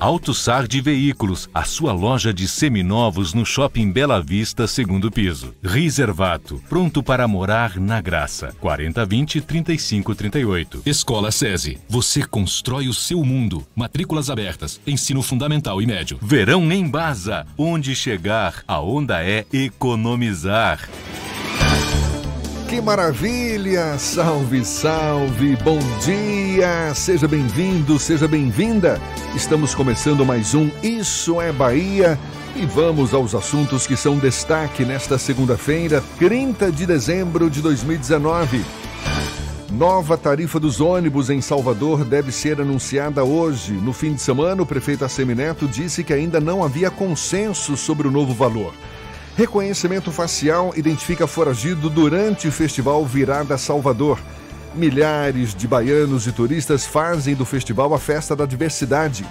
AutoSar de Veículos, a sua loja de seminovos no Shopping Bela Vista, segundo piso. Reservato, pronto para morar na graça. 4020-3538. Escola SESI, você constrói o seu mundo. Matrículas abertas, ensino fundamental e médio. Verão em Baza, onde chegar, a onda é economizar. Que maravilha! Salve, salve! Bom dia! Seja bem-vindo, seja bem-vinda! Estamos começando mais um Isso é Bahia e vamos aos assuntos que são destaque nesta segunda-feira, 30 de dezembro de 2019. Nova tarifa dos ônibus em Salvador deve ser anunciada hoje. No fim de semana, o prefeito Assemineto disse que ainda não havia consenso sobre o novo valor. Reconhecimento facial identifica foragido durante o festival Virada Salvador. Milhares de baianos e turistas fazem do festival a festa da diversidade.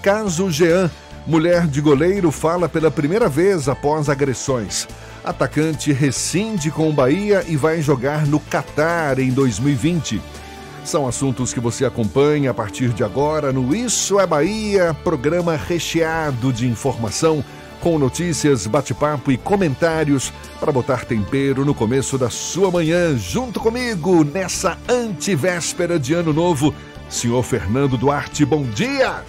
Caso Jean, mulher de goleiro, fala pela primeira vez após agressões. Atacante rescinde com o Bahia e vai jogar no Catar em 2020. São assuntos que você acompanha a partir de agora no Isso é Bahia, programa recheado de informação com notícias, bate-papo e comentários para botar tempero no começo da sua manhã, junto comigo nessa antivéspera de Ano Novo. Senhor Fernando Duarte, bom dia!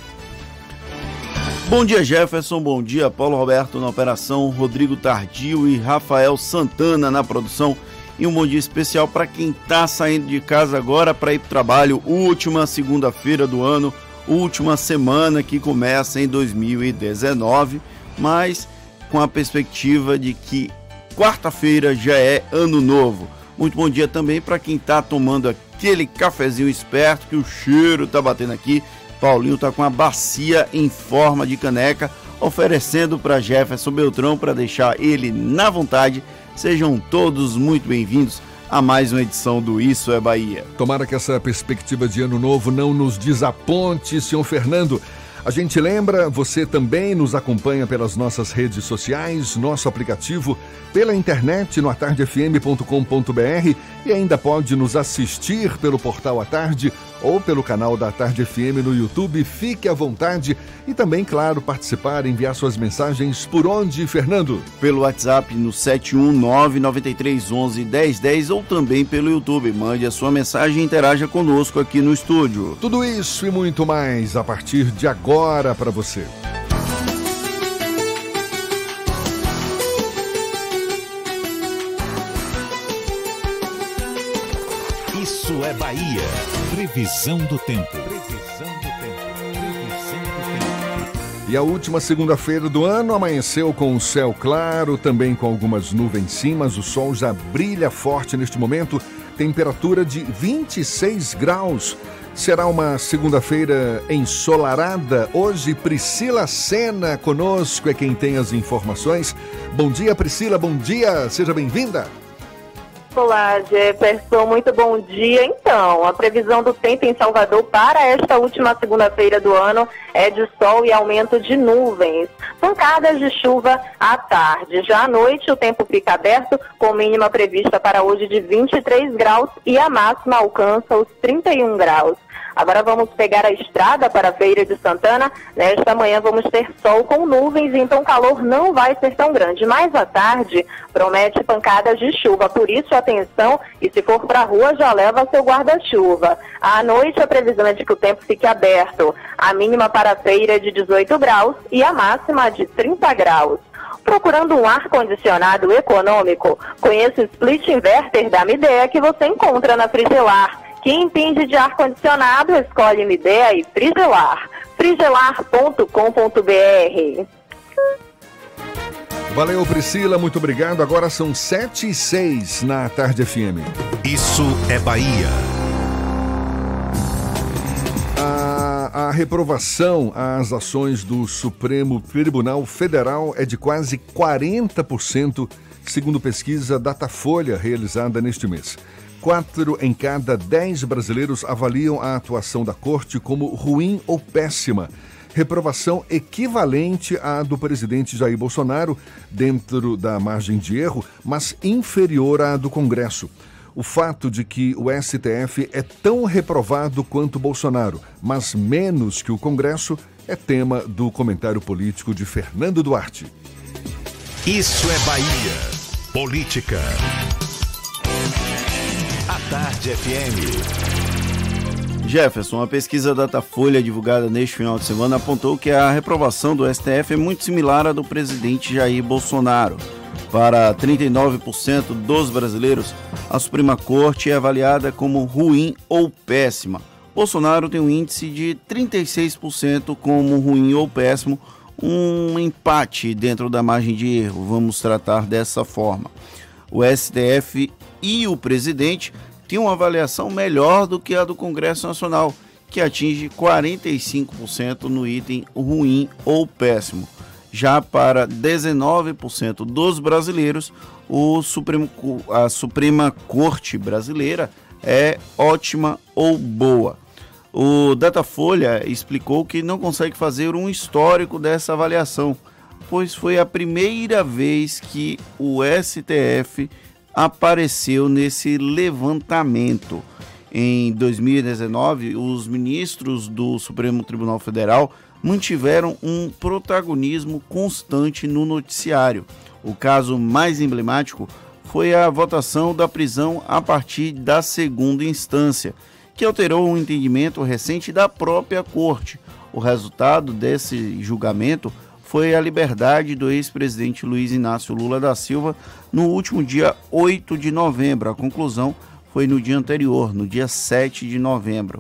Bom dia, Jefferson. Bom dia, Paulo Roberto na operação, Rodrigo Tardio e Rafael Santana na produção. E um bom dia especial para quem está saindo de casa agora para ir para o trabalho. Última segunda-feira do ano, última semana que começa em 2019 mas com a perspectiva de que quarta-feira já é ano novo. Muito bom dia também para quem está tomando aquele cafezinho esperto que o cheiro está batendo aqui. Paulinho está com a bacia em forma de caneca, oferecendo para Jefferson Beltrão para deixar ele na vontade. Sejam todos muito bem-vindos a mais uma edição do Isso é Bahia. Tomara que essa perspectiva de ano novo não nos desaponte, senhor Fernando. A gente lembra, você também nos acompanha pelas nossas redes sociais, nosso aplicativo, pela internet no atardefm.com.br e ainda pode nos assistir pelo portal A Tarde ou pelo canal da Tarde FM no YouTube. Fique à vontade e também, claro, participar, enviar suas mensagens por onde, Fernando? Pelo WhatsApp no 71993111010 ou também pelo YouTube. Mande a sua mensagem e interaja conosco aqui no estúdio. Tudo isso e muito mais a partir de agora para você. Isso é Bahia. Previsão do tempo. Previsão do tempo. Previsão do tempo. E a última segunda-feira do ano amanheceu com o céu claro, também com algumas nuvens sim, mas o sol já brilha forte neste momento. Temperatura de 26 graus. Será uma segunda-feira ensolarada. Hoje, Priscila Sena conosco é quem tem as informações. Bom dia, Priscila, bom dia, seja bem-vinda. Olá, Jefferson, muito bom dia. Então, a previsão do tempo em Salvador para esta última segunda-feira do ano é de sol e aumento de nuvens. Pancadas de chuva à tarde. Já à noite, o tempo fica aberto, com mínima prevista para hoje de 23 graus e a máxima alcança os 31 graus. Agora vamos pegar a estrada para a Feira de Santana. Nesta manhã vamos ter sol com nuvens, então o calor não vai ser tão grande. Mais à tarde promete pancadas de chuva, por isso atenção e se for para a rua já leva seu guarda-chuva. À noite a previsão é de que o tempo fique aberto. A mínima para a feira é de 18 graus e a máxima de 30 graus. Procurando um ar-condicionado econômico? Conheça o split inverter da Midea que você encontra na Frigelar. Quem entende de ar-condicionado, escolhe Midea e Frigelar. frigelar.com.br Valeu, Priscila, muito obrigado. Agora são 7 e 6 na Tarde FM. Isso é Bahia. A, a reprovação às ações do Supremo Tribunal Federal é de quase 40%, segundo pesquisa Datafolha realizada neste mês. Quatro em cada dez brasileiros avaliam a atuação da corte como ruim ou péssima. Reprovação equivalente à do presidente Jair Bolsonaro, dentro da margem de erro, mas inferior à do Congresso. O fato de que o STF é tão reprovado quanto Bolsonaro, mas menos que o Congresso, é tema do comentário político de Fernando Duarte. Isso é Bahia. Política. Tarde FM. Jefferson, uma pesquisa Datafolha divulgada neste final de semana apontou que a reprovação do STF é muito similar à do presidente Jair Bolsonaro. Para 39% dos brasileiros, a Suprema Corte é avaliada como ruim ou péssima. Bolsonaro tem um índice de 36% como ruim ou péssimo, um empate dentro da margem de erro, vamos tratar dessa forma. O STF e o presidente tinha uma avaliação melhor do que a do Congresso Nacional, que atinge 45% no item ruim ou péssimo. Já para 19% dos brasileiros, o Supremo, a Suprema Corte Brasileira é ótima ou boa. O Datafolha explicou que não consegue fazer um histórico dessa avaliação, pois foi a primeira vez que o STF apareceu nesse levantamento. Em 2019, os ministros do Supremo Tribunal Federal mantiveram um protagonismo constante no noticiário. O caso mais emblemático foi a votação da prisão a partir da segunda instância, que alterou um entendimento recente da própria corte. O resultado desse julgamento foi a liberdade do ex-presidente Luiz Inácio Lula da Silva no último dia 8 de novembro. A conclusão foi no dia anterior, no dia 7 de novembro.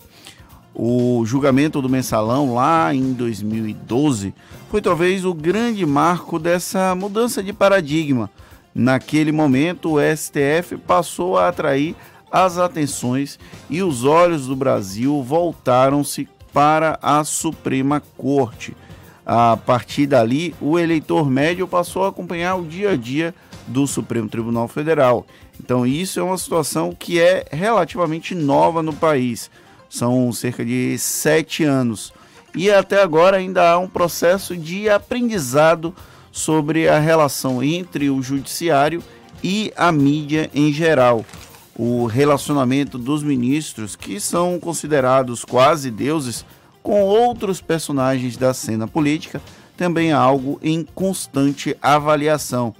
O julgamento do mensalão lá em 2012 foi talvez o grande marco dessa mudança de paradigma. Naquele momento, o STF passou a atrair as atenções e os olhos do Brasil voltaram-se para a Suprema Corte a partir dali, o eleitor médio passou a acompanhar o dia a dia do Supremo Tribunal Federal. Então, isso é uma situação que é relativamente nova no país. São cerca de sete anos. E até agora ainda há um processo de aprendizado sobre a relação entre o judiciário e a mídia em geral. O relacionamento dos ministros, que são considerados quase deuses, com outros personagens da cena política, também é algo em constante avaliação.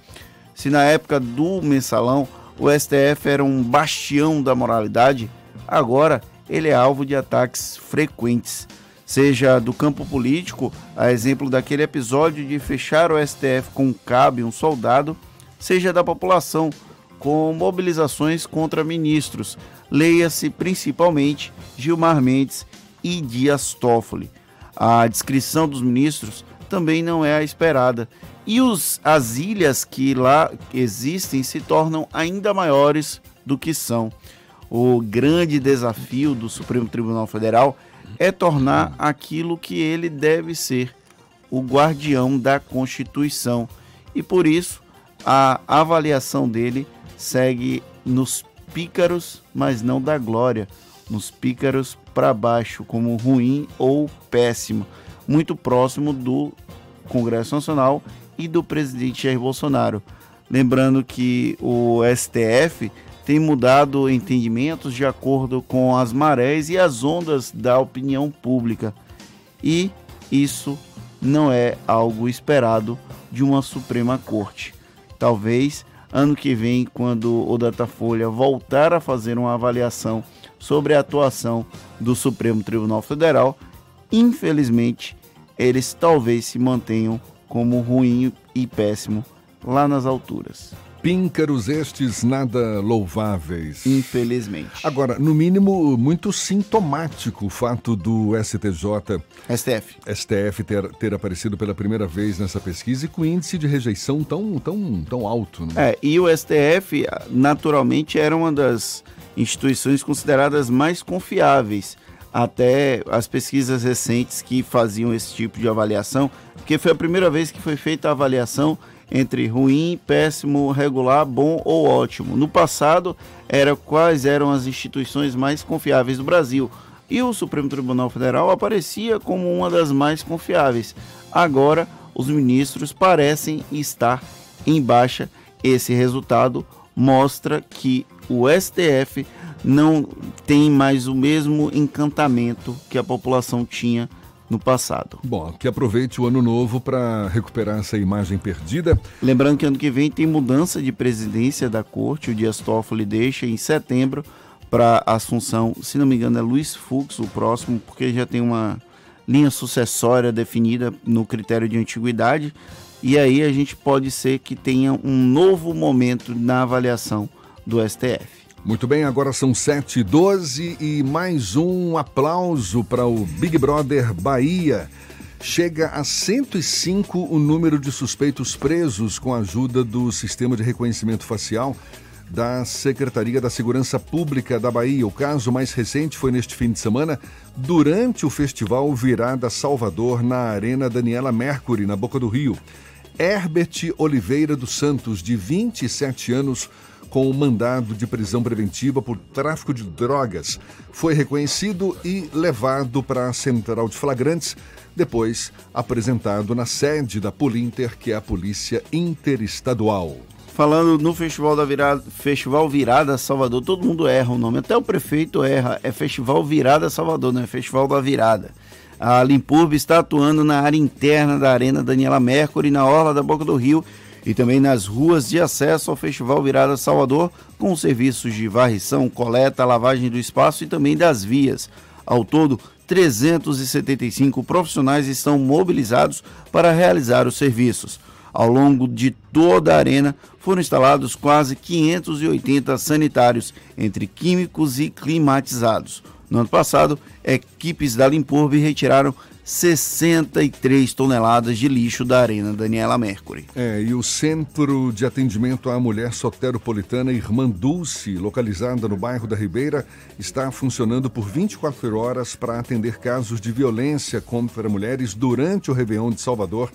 Se na época do mensalão o STF era um bastião da moralidade, agora ele é alvo de ataques frequentes, seja do campo político, a exemplo daquele episódio de fechar o STF com um cabo e um soldado, seja da população, com mobilizações contra ministros, leia-se principalmente Gilmar Mendes e Dias Toffoli. A descrição dos ministros também não é a esperada. E os, as ilhas que lá existem se tornam ainda maiores do que são. O grande desafio do Supremo Tribunal Federal é tornar aquilo que ele deve ser, o guardião da Constituição. E por isso, a avaliação dele segue nos pícaros, mas não da glória, nos pícaros para baixo, como ruim ou péssimo, muito próximo do Congresso Nacional e do presidente Jair Bolsonaro. Lembrando que o STF tem mudado entendimentos de acordo com as marés e as ondas da opinião pública. E isso não é algo esperado de uma Suprema Corte. Talvez ano que vem, quando o Datafolha voltar a fazer uma avaliação sobre a atuação do Supremo Tribunal Federal, infelizmente, eles talvez se mantenham como ruim e péssimo lá nas alturas. Píncaros estes nada louváveis. Infelizmente. Agora, no mínimo, muito sintomático o fato do STJ, STF, STF ter, ter aparecido pela primeira vez nessa pesquisa e com índice de rejeição tão, tão, tão alto. Né? É, e o STF, naturalmente, era uma das instituições consideradas mais confiáveis até as pesquisas recentes que faziam esse tipo de avaliação, porque foi a primeira vez que foi feita a avaliação entre ruim, péssimo, regular, bom ou ótimo. No passado, era quais eram as instituições mais confiáveis do Brasil. E o Supremo Tribunal Federal aparecia como uma das mais confiáveis. Agora, os ministros parecem estar em baixa. Esse resultado mostra que o STF não tem mais o mesmo encantamento que a população tinha no passado. Bom, que aproveite o ano novo para recuperar essa imagem perdida. Lembrando que ano que vem tem mudança de presidência da corte, o Dias Toffoli deixa em setembro para Assunção, se não me engano é Luiz Fux o próximo, porque já tem uma linha sucessória definida no critério de antiguidade, e aí a gente pode ser que tenha um novo momento na avaliação do STF. Muito bem, agora são 7h12 e mais um aplauso para o Big Brother Bahia. Chega a 105 o número de suspeitos presos com a ajuda do sistema de reconhecimento facial da Secretaria da Segurança Pública da Bahia. O caso mais recente foi neste fim de semana, durante o festival Virada Salvador na Arena Daniela Mercury, na Boca do Rio. Herbert Oliveira dos Santos, de 27 anos, com o mandado de prisão preventiva por tráfico de drogas. Foi reconhecido e levado para a central de flagrantes, depois apresentado na sede da Polinter, que é a Polícia Interestadual. Falando no Festival da Virada, Festival Virada Salvador, todo mundo erra o nome, até o prefeito erra. É Festival Virada Salvador, não é Festival da Virada. A Limpurb está atuando na área interna da Arena Daniela Mercury, na Orla da Boca do Rio, e também nas ruas de acesso ao Festival Virada Salvador, com serviços de varrição, coleta, lavagem do espaço e também das vias. Ao todo, 375 profissionais estão mobilizados para realizar os serviços. Ao longo de toda a arena foram instalados quase 580 sanitários, entre químicos e climatizados. No ano passado, equipes da Limpurb retiraram 63 toneladas de lixo da Arena Daniela Mercury. É, e o Centro de Atendimento à Mulher Soteropolitana Irmã Dulce, localizada no bairro da Ribeira, está funcionando por 24 horas para atender casos de violência contra mulheres durante o Réveillon de Salvador,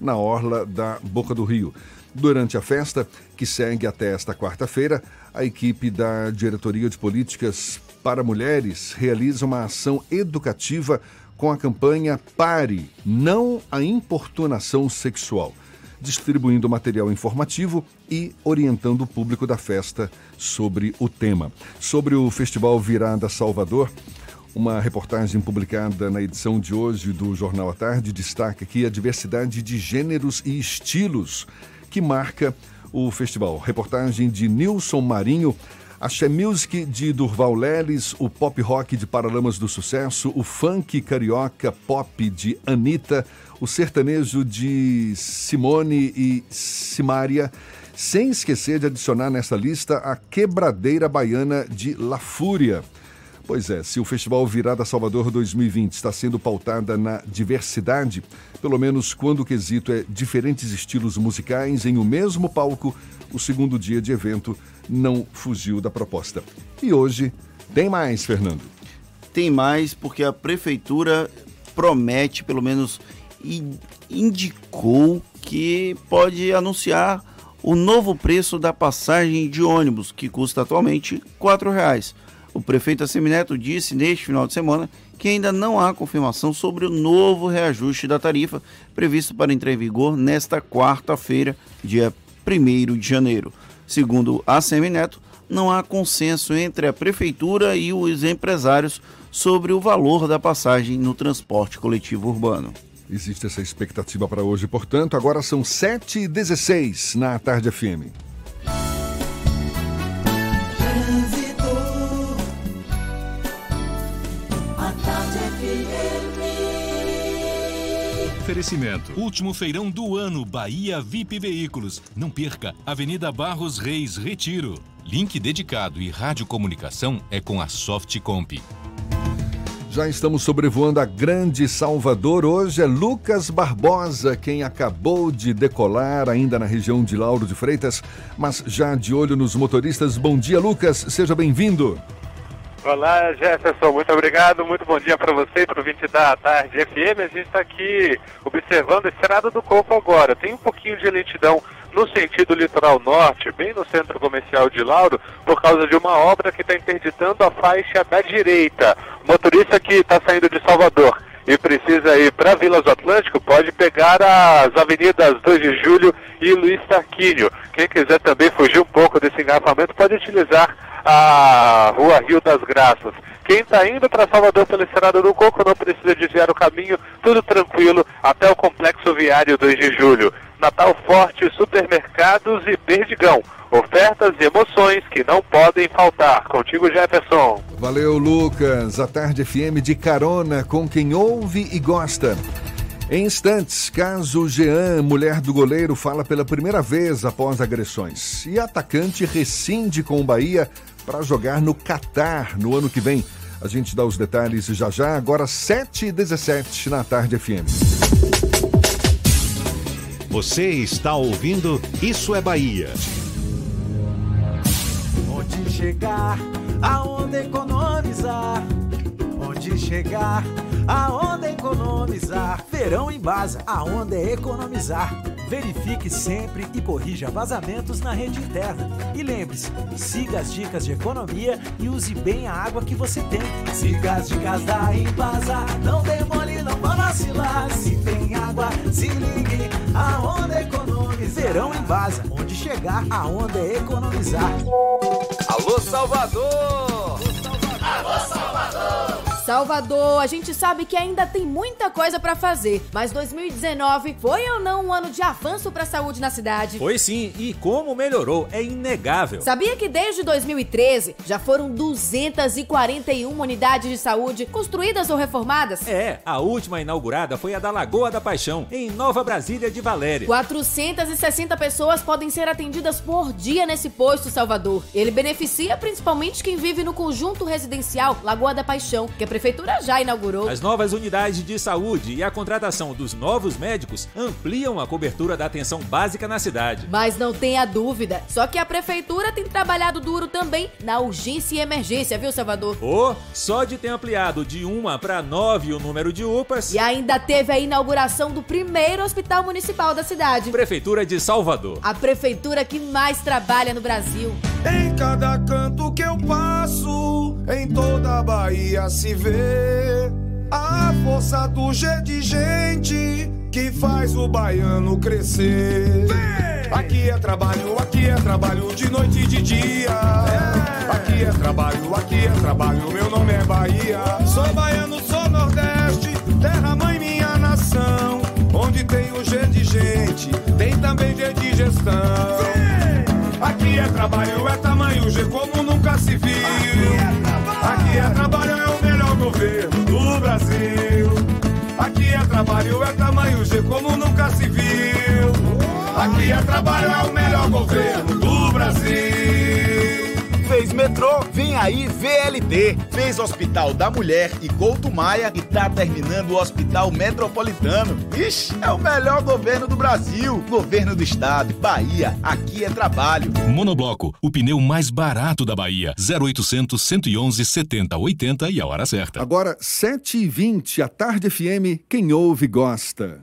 na orla da Boca do Rio. Durante a festa, que segue até esta quarta-feira, a equipe da Diretoria de Políticas para Mulheres realiza uma ação educativa com a campanha Pare, não a importunação sexual, distribuindo material informativo e orientando o público da festa sobre o tema. Sobre o Festival Virada Salvador, uma reportagem publicada na edição de hoje do Jornal à Tarde destaca aqui a diversidade de gêneros e estilos que marca o festival. Reportagem de Nilson Marinho a She Music de Durval Leles, o pop rock de Paralamas do Sucesso, o funk carioca pop de Anitta, o sertanejo de Simone e Simária, sem esquecer de adicionar nessa lista a quebradeira baiana de La Fúria. Pois é, se o Festival Virada Salvador 2020 está sendo pautada na diversidade, pelo menos quando o quesito é diferentes estilos musicais em o um mesmo palco, o segundo dia de evento não fugiu da proposta. E hoje tem mais, Fernando. Tem mais porque a prefeitura promete, pelo menos indicou que pode anunciar o novo preço da passagem de ônibus, que custa atualmente R$ reais. O prefeito Assemineto disse neste final de semana que ainda não há confirmação sobre o novo reajuste da tarifa previsto para entrar em vigor nesta quarta-feira, dia 1 de janeiro. Segundo a não há consenso entre a prefeitura e os empresários sobre o valor da passagem no transporte coletivo urbano. Existe essa expectativa para hoje, portanto, agora são 7h16 na Tarde FM. Oferecimento. Último feirão do ano, Bahia VIP Veículos. Não perca, Avenida Barros Reis, Retiro. Link dedicado e radiocomunicação é com a Softcomp. Já estamos sobrevoando a Grande Salvador. Hoje é Lucas Barbosa, quem acabou de decolar ainda na região de Lauro de Freitas, mas já de olho nos motoristas. Bom dia, Lucas. Seja bem-vindo. Olá, Jefferson. Muito obrigado. Muito bom dia para você e para o 20 da tarde FM. A gente está aqui observando a Estrada do Coco agora. Tem um pouquinho de lentidão no sentido litoral norte, bem no centro comercial de Lauro, por causa de uma obra que está interditando a faixa da direita. O motorista que está saindo de Salvador e precisa ir para Vilas do Atlântico, pode pegar as avenidas 2 de Julho e Luiz Tarquínio. Quem quiser também fugir um pouco desse engarrafamento pode utilizar a Rua Rio das Graças. Quem está indo para Salvador pela Estrada do Coco não precisa desviar o caminho, tudo tranquilo até o Complexo Viário 2 de Julho. Natal Forte, supermercados e Perdigão. Ofertas e emoções que não podem faltar. Contigo, Jefferson. Valeu, Lucas. A Tarde FM de carona com quem ouve e gosta. Em instantes, caso Jean, mulher do goleiro, fala pela primeira vez após agressões. E atacante rescinde com o Bahia para jogar no Catar no ano que vem. A gente dá os detalhes já já, agora 7h17 na Tarde FM. Você está ouvindo Isso é Bahia. Onde chegar, aonde economizar? Onde chegar, aonde economizar? Verão em Baza, aonde é economizar? Verifique sempre e corrija vazamentos na rede interna. E lembre-se, siga as dicas de economia e use bem a água que você tem. Siga as dicas da Embasa, não demole, não vá vacilar. Se tem água, se ligue, aonde economizar. Verão em Baza, onde chegar, aonde é economizar. Alô Salvador! Alô Salvador! Salvador, a gente sabe que ainda tem muita coisa para fazer, mas 2019 foi ou não um ano de avanço para a saúde na cidade? Foi sim, e como melhorou é inegável. Sabia que desde 2013 já foram 241 unidades de saúde construídas ou reformadas? É, a última inaugurada foi a da Lagoa da Paixão, em Nova Brasília de Valéria. 460 pessoas podem ser atendidas por dia nesse posto, Salvador. Ele beneficia principalmente quem vive no conjunto residencial Lagoa da Paixão, que é Prefeitura já inaugurou. As novas unidades de saúde e a contratação dos novos médicos ampliam a cobertura da atenção básica na cidade. Mas não tenha dúvida, só que a Prefeitura tem trabalhado duro também na urgência e emergência, viu, Salvador? Oh, só de ter ampliado de uma para nove o número de UPAs. E ainda teve a inauguração do primeiro hospital municipal da cidade. Prefeitura de Salvador. A prefeitura que mais trabalha no Brasil. Em cada canto que eu passo, em toda a Bahia se a força do G de gente que faz o baiano crescer. Aqui é trabalho, aqui é trabalho de noite e de dia. Aqui é trabalho, aqui é trabalho, meu nome é Bahia. Sou baiano, sou Nordeste, terra mãe minha nação. Onde tem o G de gente, tem também G de gestão. Aqui é trabalho, é tamanho G como nunca se viu. Aqui é trabalho, é o melhor governo do Brasil. Aqui é trabalho, é tamanho G como nunca se viu. Aqui é trabalho, é o melhor governo do Brasil. Fez metrô, vem aí VLT. Fez Hospital da Mulher e Couto Maia e tá terminando o Hospital Metropolitano. Ixi, é o melhor governo do Brasil. Governo do Estado, Bahia, aqui é trabalho. Monobloco, o pneu mais barato da Bahia. 0800 111 70 80 e a hora certa. Agora, 7h20, a Tarde FM, quem ouve gosta.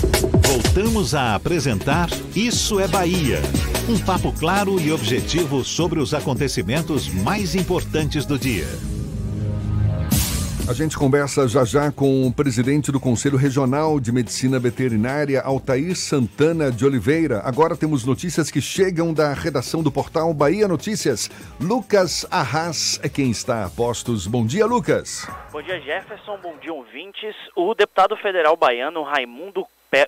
Voltamos a apresentar Isso é Bahia. Um papo claro e objetivo sobre os acontecimentos mais importantes do dia. A gente conversa já já com o presidente do Conselho Regional de Medicina Veterinária, Altair Santana de Oliveira. Agora temos notícias que chegam da redação do portal Bahia Notícias. Lucas Arras é quem está a postos. Bom dia, Lucas. Bom dia, Jefferson. Bom dia, ouvintes. O deputado federal baiano Raimundo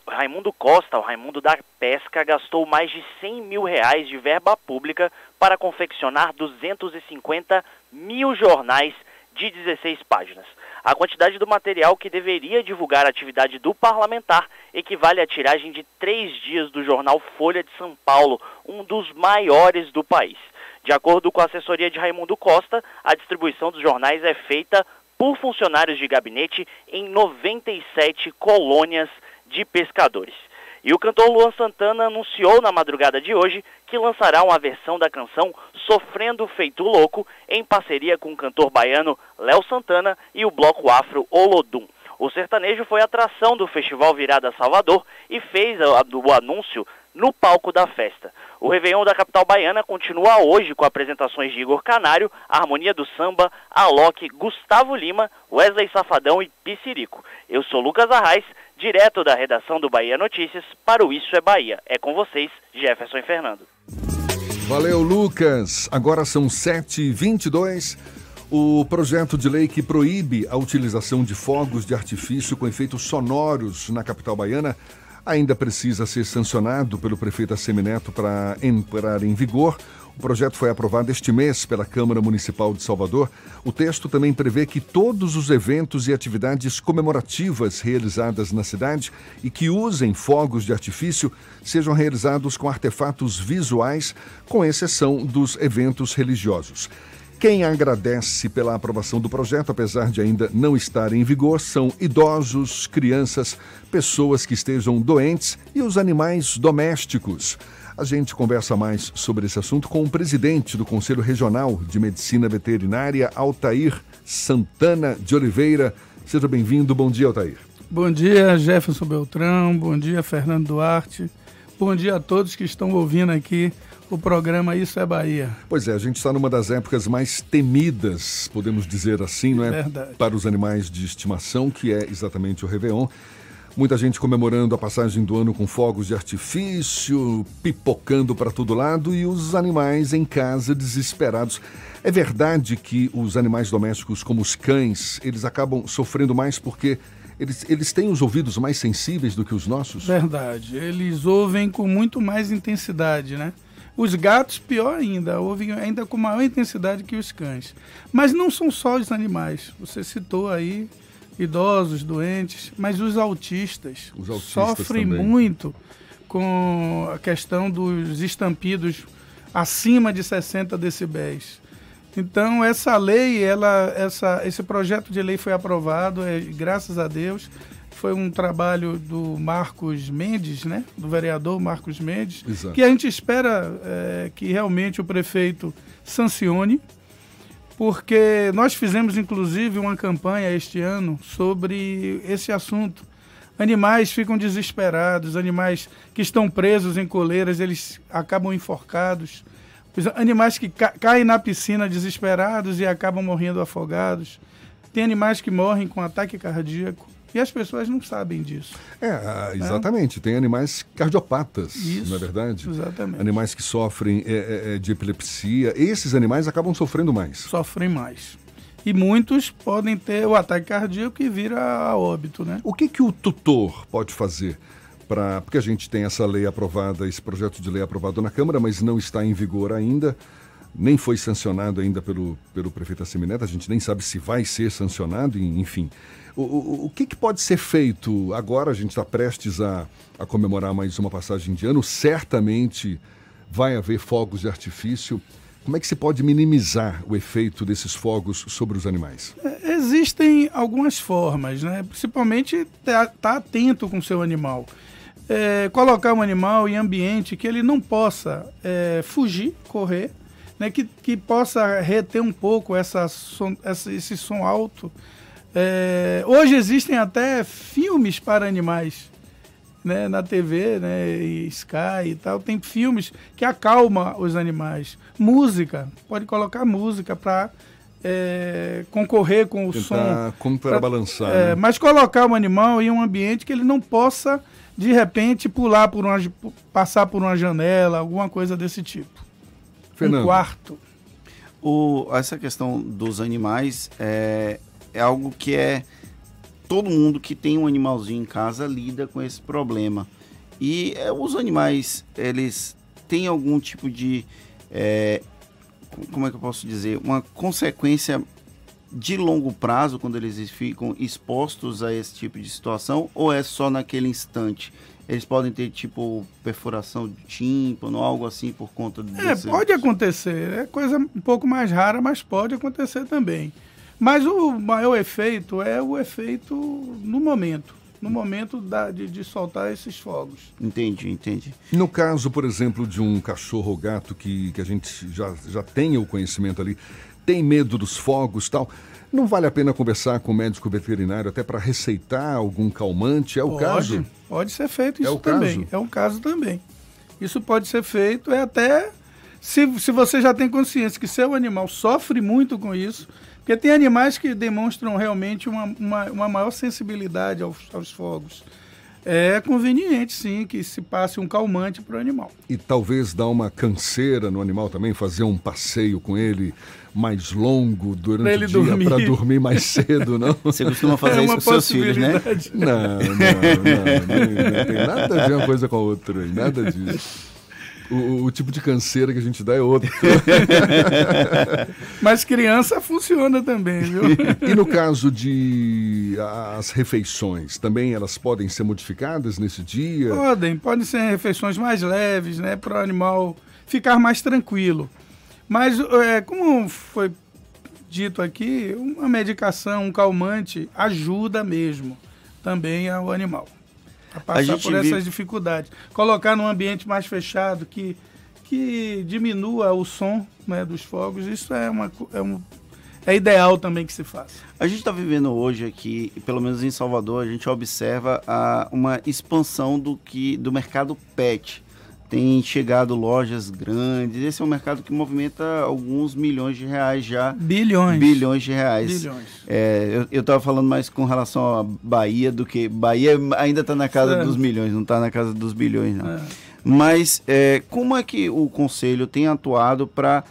Raimundo Costa, o Raimundo da Pesca, gastou mais de 100 mil reais de verba pública para confeccionar 250 mil jornais de 16 páginas. A quantidade do material que deveria divulgar a atividade do parlamentar equivale à tiragem de três dias do jornal Folha de São Paulo, um dos maiores do país. De acordo com a assessoria de Raimundo Costa, a distribuição dos jornais é feita por funcionários de gabinete em 97 colônias de pescadores. E o cantor Luan Santana anunciou na madrugada de hoje que lançará uma versão da canção Sofrendo Feito Louco em parceria com o cantor baiano Léo Santana e o bloco afro Olodum. O sertanejo foi atração do Festival Virada Salvador e fez o anúncio no palco da festa. O Réveillon da capital baiana continua hoje com apresentações de Igor Canário, Harmonia do Samba, Alok, Gustavo Lima, Wesley Safadão e Piscirico. Eu sou Lucas Arraes direto da redação do Bahia Notícias, para o Isso é Bahia. É com vocês, Jefferson e Fernando. Valeu, Lucas. Agora são 7h22. O projeto de lei que proíbe a utilização de fogos de artifício com efeitos sonoros na capital baiana ainda precisa ser sancionado pelo prefeito Assemineto para entrar em vigor. O projeto foi aprovado este mês pela Câmara Municipal de Salvador. O texto também prevê que todos os eventos e atividades comemorativas realizadas na cidade e que usem fogos de artifício sejam realizados com artefatos visuais, com exceção dos eventos religiosos. Quem agradece pela aprovação do projeto, apesar de ainda não estar em vigor, são idosos, crianças, pessoas que estejam doentes e os animais domésticos. A gente conversa mais sobre esse assunto com o presidente do Conselho Regional de Medicina Veterinária, Altair Santana de Oliveira. Seja bem-vindo. Bom dia, Altair. Bom dia, Jefferson Beltrão. Bom dia, Fernando Duarte. Bom dia a todos que estão ouvindo aqui o programa Isso é Bahia. Pois é, a gente está numa das épocas mais temidas, podemos dizer assim, não é? Verdade. Para os animais de estimação, que é exatamente o Réveillon. Muita gente comemorando a passagem do ano com fogos de artifício, pipocando para todo lado e os animais em casa desesperados. É verdade que os animais domésticos, como os cães, eles acabam sofrendo mais porque eles, eles têm os ouvidos mais sensíveis do que os nossos? Verdade. Eles ouvem com muito mais intensidade, né? Os gatos, pior ainda, ouvem ainda com maior intensidade que os cães. Mas não são só os animais. Você citou aí idosos, doentes, mas os autistas, os autistas sofrem também. muito com a questão dos estampidos acima de 60 decibéis. Então essa lei, ela, essa, esse projeto de lei foi aprovado, é, graças a Deus. Foi um trabalho do Marcos Mendes, né? Do vereador Marcos Mendes, Exato. que a gente espera é, que realmente o prefeito sancione porque nós fizemos inclusive uma campanha este ano sobre esse assunto. Animais ficam desesperados, animais que estão presos em coleiras, eles acabam enforcados. Os animais que ca caem na piscina desesperados e acabam morrendo afogados. Tem animais que morrem com ataque cardíaco. E as pessoas não sabem disso. É, exatamente. É. Tem animais cardiopatas, Isso, não é verdade? Exatamente. Animais que sofrem é, é, de epilepsia. Esses animais acabam sofrendo mais. Sofrem mais. E muitos podem ter o ataque cardíaco e vira a óbito, né? O que, que o tutor pode fazer? Pra, porque a gente tem essa lei aprovada, esse projeto de lei aprovado na Câmara, mas não está em vigor ainda, nem foi sancionado ainda pelo, pelo prefeito Assemineto, a gente nem sabe se vai ser sancionado, enfim. O, o, o que, que, pode ser feito agora? A gente está prestes a, a, comemorar mais uma passagem de ano. Certamente vai haver fogos de artifício. Como é que se pode minimizar o efeito desses fogos sobre os animais? É, existem algumas formas, né? principalmente estar tá atento com o seu animal. É, colocar um animal em ambiente que ele não possa é, fugir, correr, né? que, que possa reter um pouco essa, essa, esse som alto é, hoje existem até filmes para animais né, na TV, né, e Sky e tal. Tem filmes que acalma os animais. Música, pode colocar música para é, concorrer com o Tentar som. contrabalançar, É, né? Mas colocar o animal em um ambiente que ele não possa, de repente, pular por uma, passar por uma janela, alguma coisa desse tipo. Fernando. Um quarto. O, essa questão dos animais é, é algo que é. Todo mundo que tem um animalzinho em casa lida com esse problema. E é, os animais, eles têm algum tipo de. é, como é que eu posso dizer? Uma consequência de longo prazo quando eles ficam expostos a esse tipo de situação? Ou é só naquele instante? Eles podem ter, tipo, perfuração de tímpano, algo assim, por conta É, desse... pode acontecer. É coisa um pouco mais rara, mas pode acontecer também. Mas o maior efeito é o efeito no momento. No momento da- de, de soltar esses fogos. Entendi, entendi. No caso, por exemplo, de um cachorro ou gato que, que a gente já, já tenha o conhecimento ali, tem medo dos fogos tal, não vale a pena conversar com o médico veterinário até para receitar algum calmante? É o pode, caso? Pode ser feito É isso caso? também. É um caso também. Isso pode ser feito, é até se, se você já tem consciência que seu animal sofre muito com isso, porque tem animais que demonstram realmente uma, uma, uma maior sensibilidade aos, aos fogos. É conveniente, sim, que se passe um calmante para o animal. E talvez dar uma canseira no animal também, fazer um passeio com ele mais longo durante o dia dormir. para dormir mais cedo, não? Você costuma fazer É isso com seus filhos, né? possibilidade. Não, não, não, não, não tem nada a ver uma coisa com a outra, nada disso. O, o tipo de canseira que a gente dá é outro. Mas criança funciona também, viu? E no caso de as refeições, também elas podem ser modificadas nesse dia? Podem, podem ser refeições mais leves, né, para o animal ficar mais tranquilo. Mas, é, como foi dito aqui, uma medicação, um calmante ajuda mesmo também ao animal a passar gente por essas vive- dificuldades. Colocar num ambiente mais fechado que, que diminua o som né, dos fogos, isso é, uma, é, um, é ideal também que se faça. A gente está vivendo hoje aqui, pelo menos em Salvador, a gente observa a, uma expansão do que do mercado pet. Tem chegado lojas grandes. Esse é um mercado que movimenta alguns milhões de reais já. Bilhões. Bilhões de reais. Bilhões. É, eu estava falando mais com relação à Bahia do que. Bahia ainda está na casa dos milhões, não está na casa dos bilhões, não. É. Mas é, como é que o Conselho tem atuado para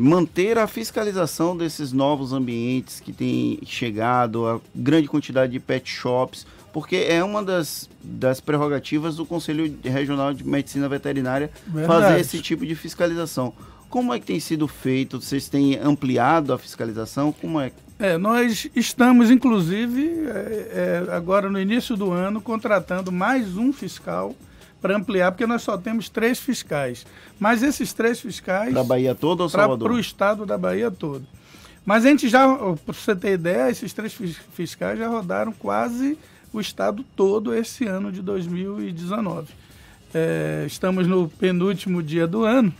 manter a fiscalização desses novos ambientes que tem chegado, a grande quantidade de pet shops? Porque é uma das, das prerrogativas do Conselho Regional de Medicina Veterinária Verdade. fazer esse tipo de fiscalização. Como é que tem sido feito? Vocês têm ampliado a fiscalização? Como é? É, nós estamos, inclusive, é, é, agora no início do ano, contratando mais um fiscal para ampliar, porque nós só temos três fiscais. Mas esses três fiscais. Para a Bahia toda ou Salvador? Para o estado da Bahia todo. Mas a gente já, para você ter ideia, esses três fis- fiscais já rodaram quase o estado todo esse ano de 2019. É, estamos no penúltimo dia do ano,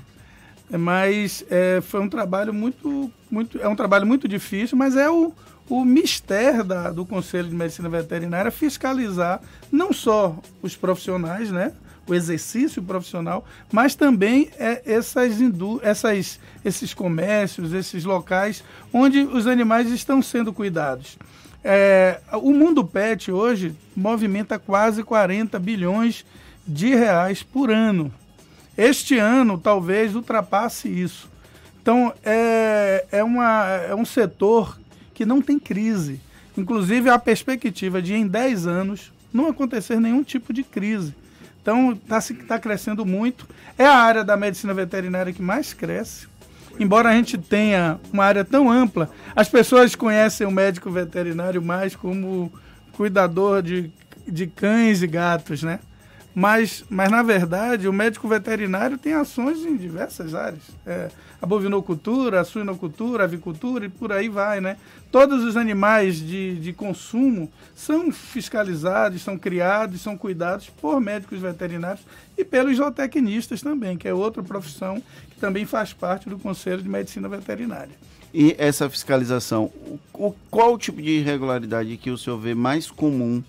é, mas é, foi um trabalho muito, muito, é um trabalho muito difícil, mas é o, o mistério da, do Conselho de Medicina Veterinária fiscalizar não só os profissionais, né, o exercício profissional, mas também é, essas, indú essas, esses comércios, esses locais onde os animais estão sendo cuidados. É, o mundo pet hoje movimenta quase 40 bilhões de reais por ano. Este ano talvez ultrapasse isso. Então é, é, uma, é um setor que não tem crise. Inclusive a perspectiva de em 10 anos não acontecer nenhum tipo de crise. Então está tá crescendo muito. É a área da medicina veterinária que mais cresce. Embora a gente tenha uma área tão ampla, as pessoas conhecem o médico veterinário mais como cuidador de, de cães e gatos, né? Mas, mas, na verdade, o médico veterinário tem ações em diversas áreas. É, a bovinocultura, a suinocultura, a avicultura e por aí vai, né? Todos os animais de, de consumo são fiscalizados, são criados, são cuidados por médicos veterinários e pelos zootecnistas também, que é outra profissão que também faz parte do Conselho de Medicina Veterinária. E essa fiscalização, o, qual o tipo de irregularidade que o senhor vê mais comum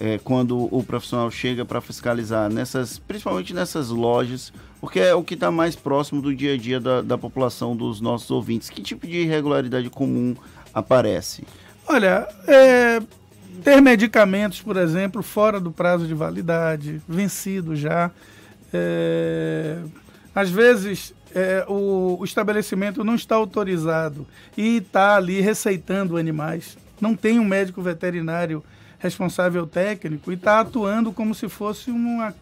é, quando o profissional chega para fiscalizar, nessas, principalmente nessas lojas porque é o que está mais próximo do dia a dia da, da população dos nossos ouvintes. Que tipo de irregularidade comum aparece? Olha, é, ter medicamentos, por exemplo, fora do prazo de validade, vencido já. É, às vezes é, o, o, estabelecimento não está autorizado e está ali receitando animais. Não tem um médico veterinário responsável técnico e está atuando como se fosse uma,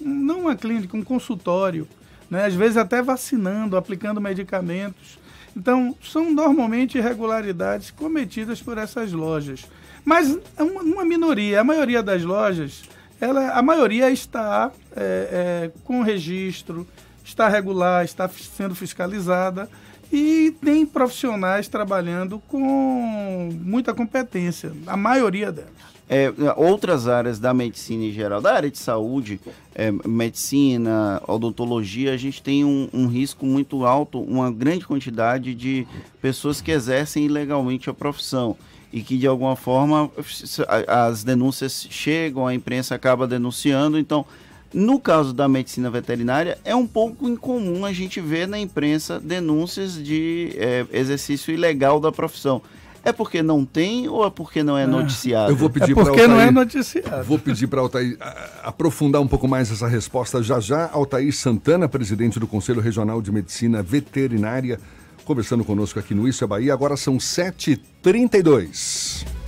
não uma clínica, um consultório. Né? Às vezes até vacinando, aplicando medicamentos. Então, são normalmente irregularidades cometidas por essas lojas. Mas é uma, uma minoria, a maioria das lojas, ela, a maioria está é, é, com registro, está regular, está sendo fiscalizada e tem profissionais trabalhando com muita competência, a maioria delas é, outras áreas da medicina em geral, da área de saúde, é, medicina, odontologia, a gente tem um, um, risco muito alto, uma grande quantidade de pessoas que exercem ilegalmente a profissão e que de alguma forma as denúncias chegam, a imprensa acaba denunciando, então no caso da medicina veterinária, é um pouco incomum a gente ver na imprensa denúncias de é, exercício ilegal da profissão. É porque não tem ou é porque não é, é. noticiado? Eu vou pedir é porque Altair, não é noticiado. Vou pedir para Altair aprofundar um pouco mais essa resposta já já. Altair Santana, presidente do Conselho Regional de Medicina Veterinária, conversando conosco aqui no Isso é Bahia. Agora são 7h32.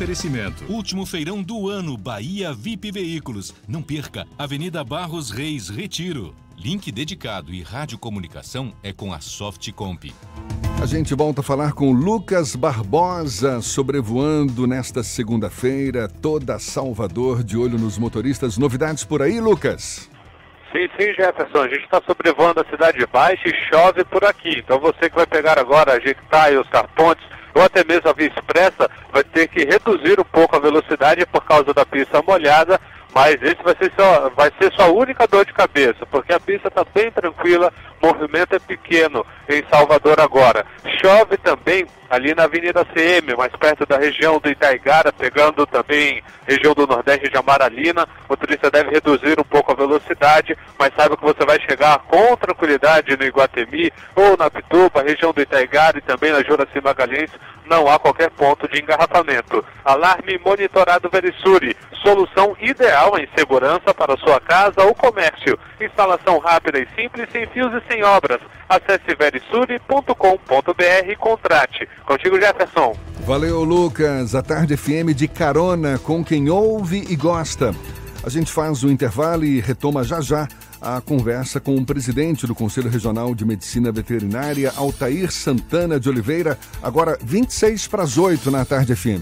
Oferecimento. Último feirão do ano, Bahia VIP Veículos. Não perca, Avenida Barros Reis, Retiro. Link dedicado e radiocomunicação é com a Softcomp. A gente volta a falar com Lucas Barbosa, sobrevoando nesta segunda-feira, toda Salvador, de olho nos motoristas. Novidades por aí, Lucas? Sim, sim, Jefferson. A gente está sobrevoando a Cidade Baixa e chove por aqui. Então você que vai pegar agora a Jequitá e os Carpontes, ou até mesmo a Via Expressa, vai ter que reduzir um pouco a velocidade por causa da pista molhada, mas esse vai ser, só, vai ser sua única dor de cabeça, porque a pista está bem tranquila, o movimento é pequeno em Salvador agora. Chove também ali na Avenida CM, mais perto da região do Itaigara, pegando também região do Nordeste de Amaralina. O motorista deve reduzir um pouco a velocidade, mas saiba que você vai chegar com tranquilidade no Iguatemi ou na Pituba, região do Itaigara e também na Juraci Magalhães. Não há qualquer ponto de engarrafamento. Alarme monitorado Verisuri, solução ideal em segurança para sua casa ou comércio. Instalação rápida e simples, sem fios e sem obras. Acesse verisuri.com.br e contrate. Contigo, Jefferson. Valeu, Lucas. A Tarde FM de carona com quem ouve e gosta. A gente faz o intervalo e retoma já já a conversa com o presidente do Conselho Regional de Medicina Veterinária, Altair Santana de Oliveira, agora 26 para as 8 na Tarde FM.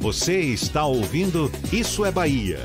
Você está ouvindo Isso é Bahia.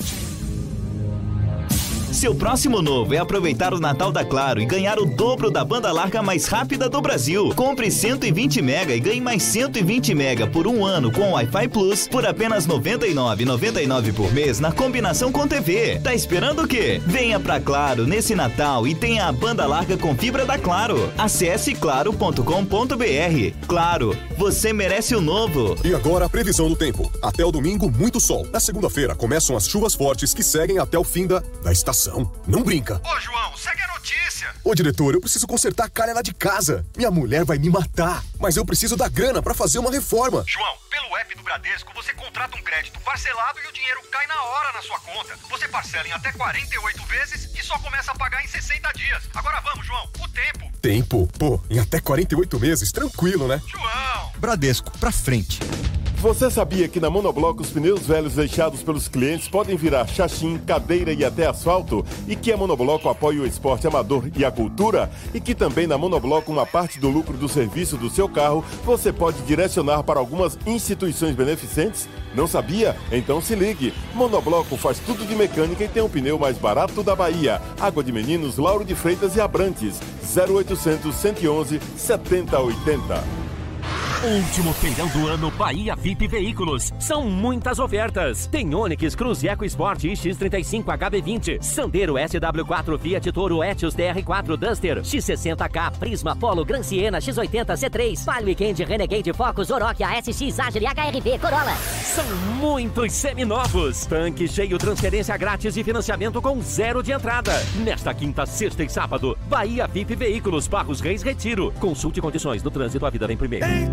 Seu próximo novo é aproveitar o Natal da Claro e ganhar o dobro da banda larga mais rápida do Brasil. Compre 120 mega e ganhe mais 120 mega por um ano com Wi-Fi Plus por apenas R$ 99,99 por mês na combinação com TV. Tá esperando o quê? Venha pra Claro nesse Natal e tenha a banda larga com fibra da Claro. Acesse claro.com.br. Claro, você merece o novo. E agora a previsão do tempo. Até o domingo, muito sol. Na segunda-feira começam as chuvas fortes que seguem até o fim da, da estação não brinca. Ô, João, segue a notícia. Ô, diretor, eu preciso consertar a calha lá de casa. Minha mulher vai me matar. Mas eu preciso da grana para fazer uma reforma. João, pelo app do Bradesco, você contrata um crédito parcelado e o dinheiro cai na hora na sua conta. Você parcela em até 48 vezes e só começa a pagar em 60 dias. Agora vamos, João, o tempo. Tempo? Pô, em até 48 meses, tranquilo, né? João! Bradesco, pra frente. Você sabia que na Monobloco os pneus velhos deixados pelos clientes podem virar chachim, cadeira e até asfalto? E que a Monobloco apoia o esporte amador e a cultura? E que também na Monobloco uma parte do lucro do serviço do seu carro você pode direcionar para algumas instituições beneficentes? Não sabia? Então se ligue. Monobloco faz tudo de mecânica e tem o pneu mais barato da Bahia. Água de Meninos, Lauro de Freitas e Abrantes. 0800 111 7080. Último feirão do ano Bahia VIP Veículos. São muitas ofertas. Tem Onix, Cruz Eco Sport X35 HB20, Sandero SW4, Fiat Toro Etios TR4 Duster, X60K, Prisma Polo, Gran Siena, X80 C3, Palio Weekend, Renegade Focus, Oroch, ASX, Agile, HRV, Corolla. São muitos seminovos. Tanque cheio, transferência grátis e financiamento com zero de entrada. Nesta quinta, sexta e sábado, Bahia VIP Veículos, Barros Reis Retiro. Consulte condições do trânsito, a vida vem primeiro. Em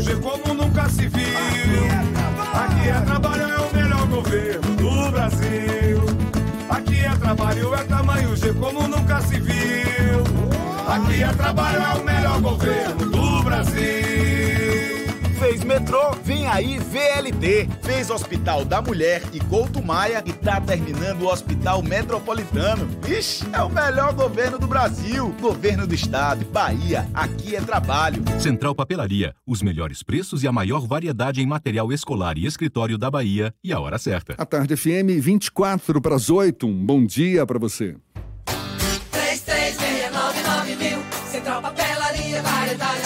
G como nunca se viu. Aqui é trabalho, é o melhor governo do Brasil. Aqui é trabalho, é tamanho G como nunca se viu. Aqui é trabalho, é o melhor governo do Brasil. Fez metrô, vem aí VLT. Fez Hospital da Mulher e Couto Maia e tá terminando o Hospital Metropolitano. Ixi, é o melhor governo do Brasil. Governo do Estado, Bahia, aqui é trabalho. Central Papelaria, os melhores preços e a maior variedade em material escolar e escritório da Bahia e a hora certa. A tarde FM 24 para as 8. Um bom dia para você. 3369 mil. Central Papelaria, variedade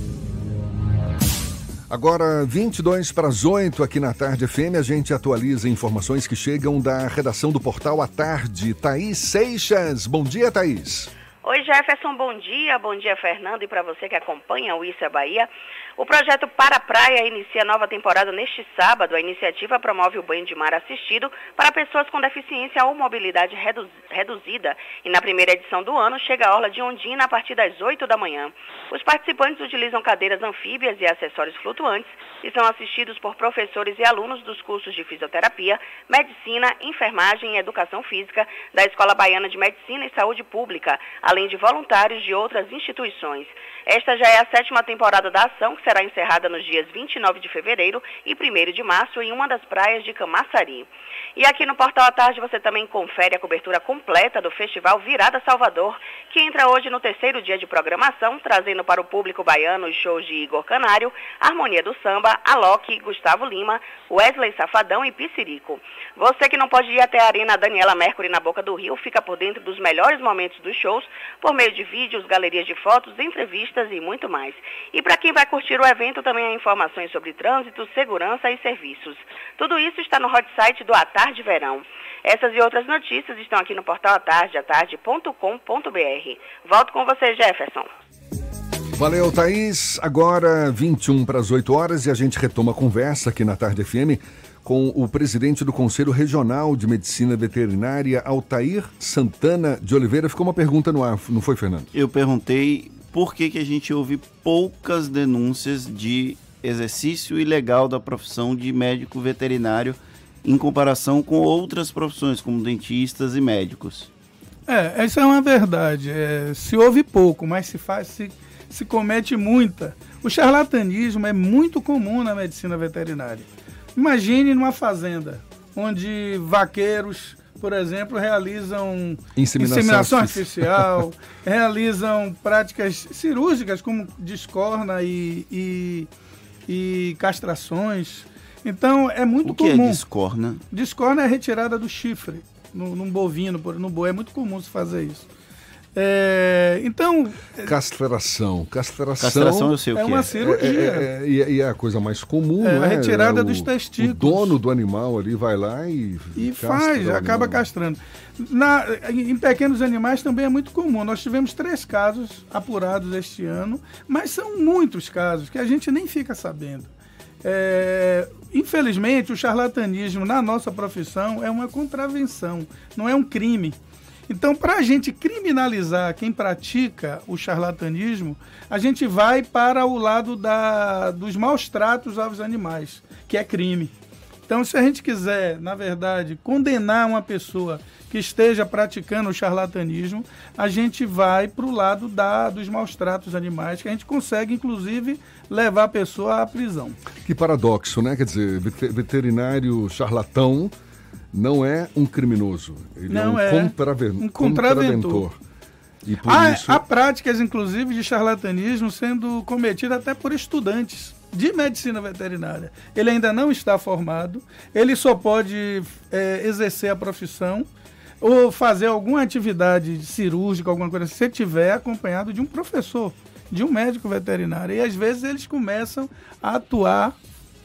Agora, 22 para as 8 aqui na Tarde FM, a gente atualiza informações que chegam da redação do portal à tarde. Thaís Seixas. Bom dia, Thaís. Oi, Jefferson, bom dia. Bom dia, Fernando, e para você que acompanha o Isso é Bahia. O projeto Para a Praia inicia nova temporada neste sábado. A iniciativa promove o banho de mar assistido para pessoas com deficiência ou mobilidade redu reduzida. E na primeira edição do ano chega a Orla de Ondina a partir das 8 da manhã. Os participantes utilizam cadeiras anfíbias e acessórios flutuantes e são assistidos por professores e alunos dos cursos de fisioterapia, medicina, enfermagem e educação física da Escola Baiana de Medicina e Saúde Pública, além de voluntários de outras instituições. Esta já é a sétima temporada da ação, que será encerrada nos dias 29 de fevereiro e 1 de março em uma das praias de Camaçari. E aqui no Portal à Tarde você também confere a cobertura completa do Festival Virada Salvador, que entra hoje no terceiro dia de programação, trazendo para o público baiano os shows de Igor Canário, Harmonia do Samba, Alok, Gustavo Lima, Wesley Safadão e Piscirico. Você que não pode ir até a Arena Daniela Mercury na Boca do Rio, fica por dentro dos melhores momentos dos shows, por meio de vídeos, galerias de fotos, entrevistas e muito mais. E para quem vai curtir o evento, também há informações sobre trânsito, segurança e serviços. Tudo isso está no hot site do A Tarde Verão. Essas e outras notícias estão aqui no portal atardeatarde.com.br. Volto com você, Jefferson. Valeu, Thaís. Agora, 21 para as 8 horas e a gente retoma a conversa aqui na Tarde FM com o presidente do Conselho Regional de Medicina Veterinária, Altair Santana de Oliveira. Ficou uma pergunta no ar, não foi, Fernando? Eu perguntei por que, que a gente ouve poucas denúncias de exercício ilegal da profissão de médico veterinário em comparação com outras profissões, como dentistas e médicos. É, essa é uma verdade. É, se ouve pouco, mas se faz, se, se comete muita. O charlatanismo é muito comum na medicina veterinária. Imagine numa fazenda, onde vaqueiros, por exemplo, realizam Inseminação inseminação artificial, realizam práticas cirúrgicas como descorna e, e, e castrações. Então é muito O que comum. é discorna? Discorna é a retirada do chifre no, num bovino, por- no boi. É muito comum se fazer isso. É, então. Castração. Castração. Castração eu sei o É que uma é. cirurgia. É, é, e é- e é a coisa mais comum, É, não a é? retirada É dos o- testículos. O dono do animal ali vai lá e. E faz, acaba castrando. Na- em pequenos animais também é muito comum. Nós tivemos três casos apurados este ano, mas são muitos casos que a gente nem fica sabendo. É, infelizmente, o charlatanismo na nossa profissão é uma contravenção, não é um crime. Então, para a gente criminalizar quem pratica o charlatanismo, a gente vai para o lado da, dos maus tratos aos animais, que é crime. Então, se a gente quiser, na verdade, condenar uma pessoa que esteja praticando o charlatanismo, a gente vai para o lado da, dos maus tratos animais, que a gente consegue, inclusive, levar a pessoa à prisão. Que paradoxo, né? Quer dizer, vete- veterinário charlatão não é um criminoso. Ele Não é um, é. contraven- Um contraventor. contraventor. E por Há, isso. há práticas, inclusive, de charlatanismo sendo cometidas até por estudantes de medicina veterinária. Ele ainda não está formado, ele só pode é, exercer a profissão ou fazer alguma atividade cirúrgica, alguma coisa, assim, se tiver acompanhado de um professor, de um médico veterinário. E às vezes eles começam a atuar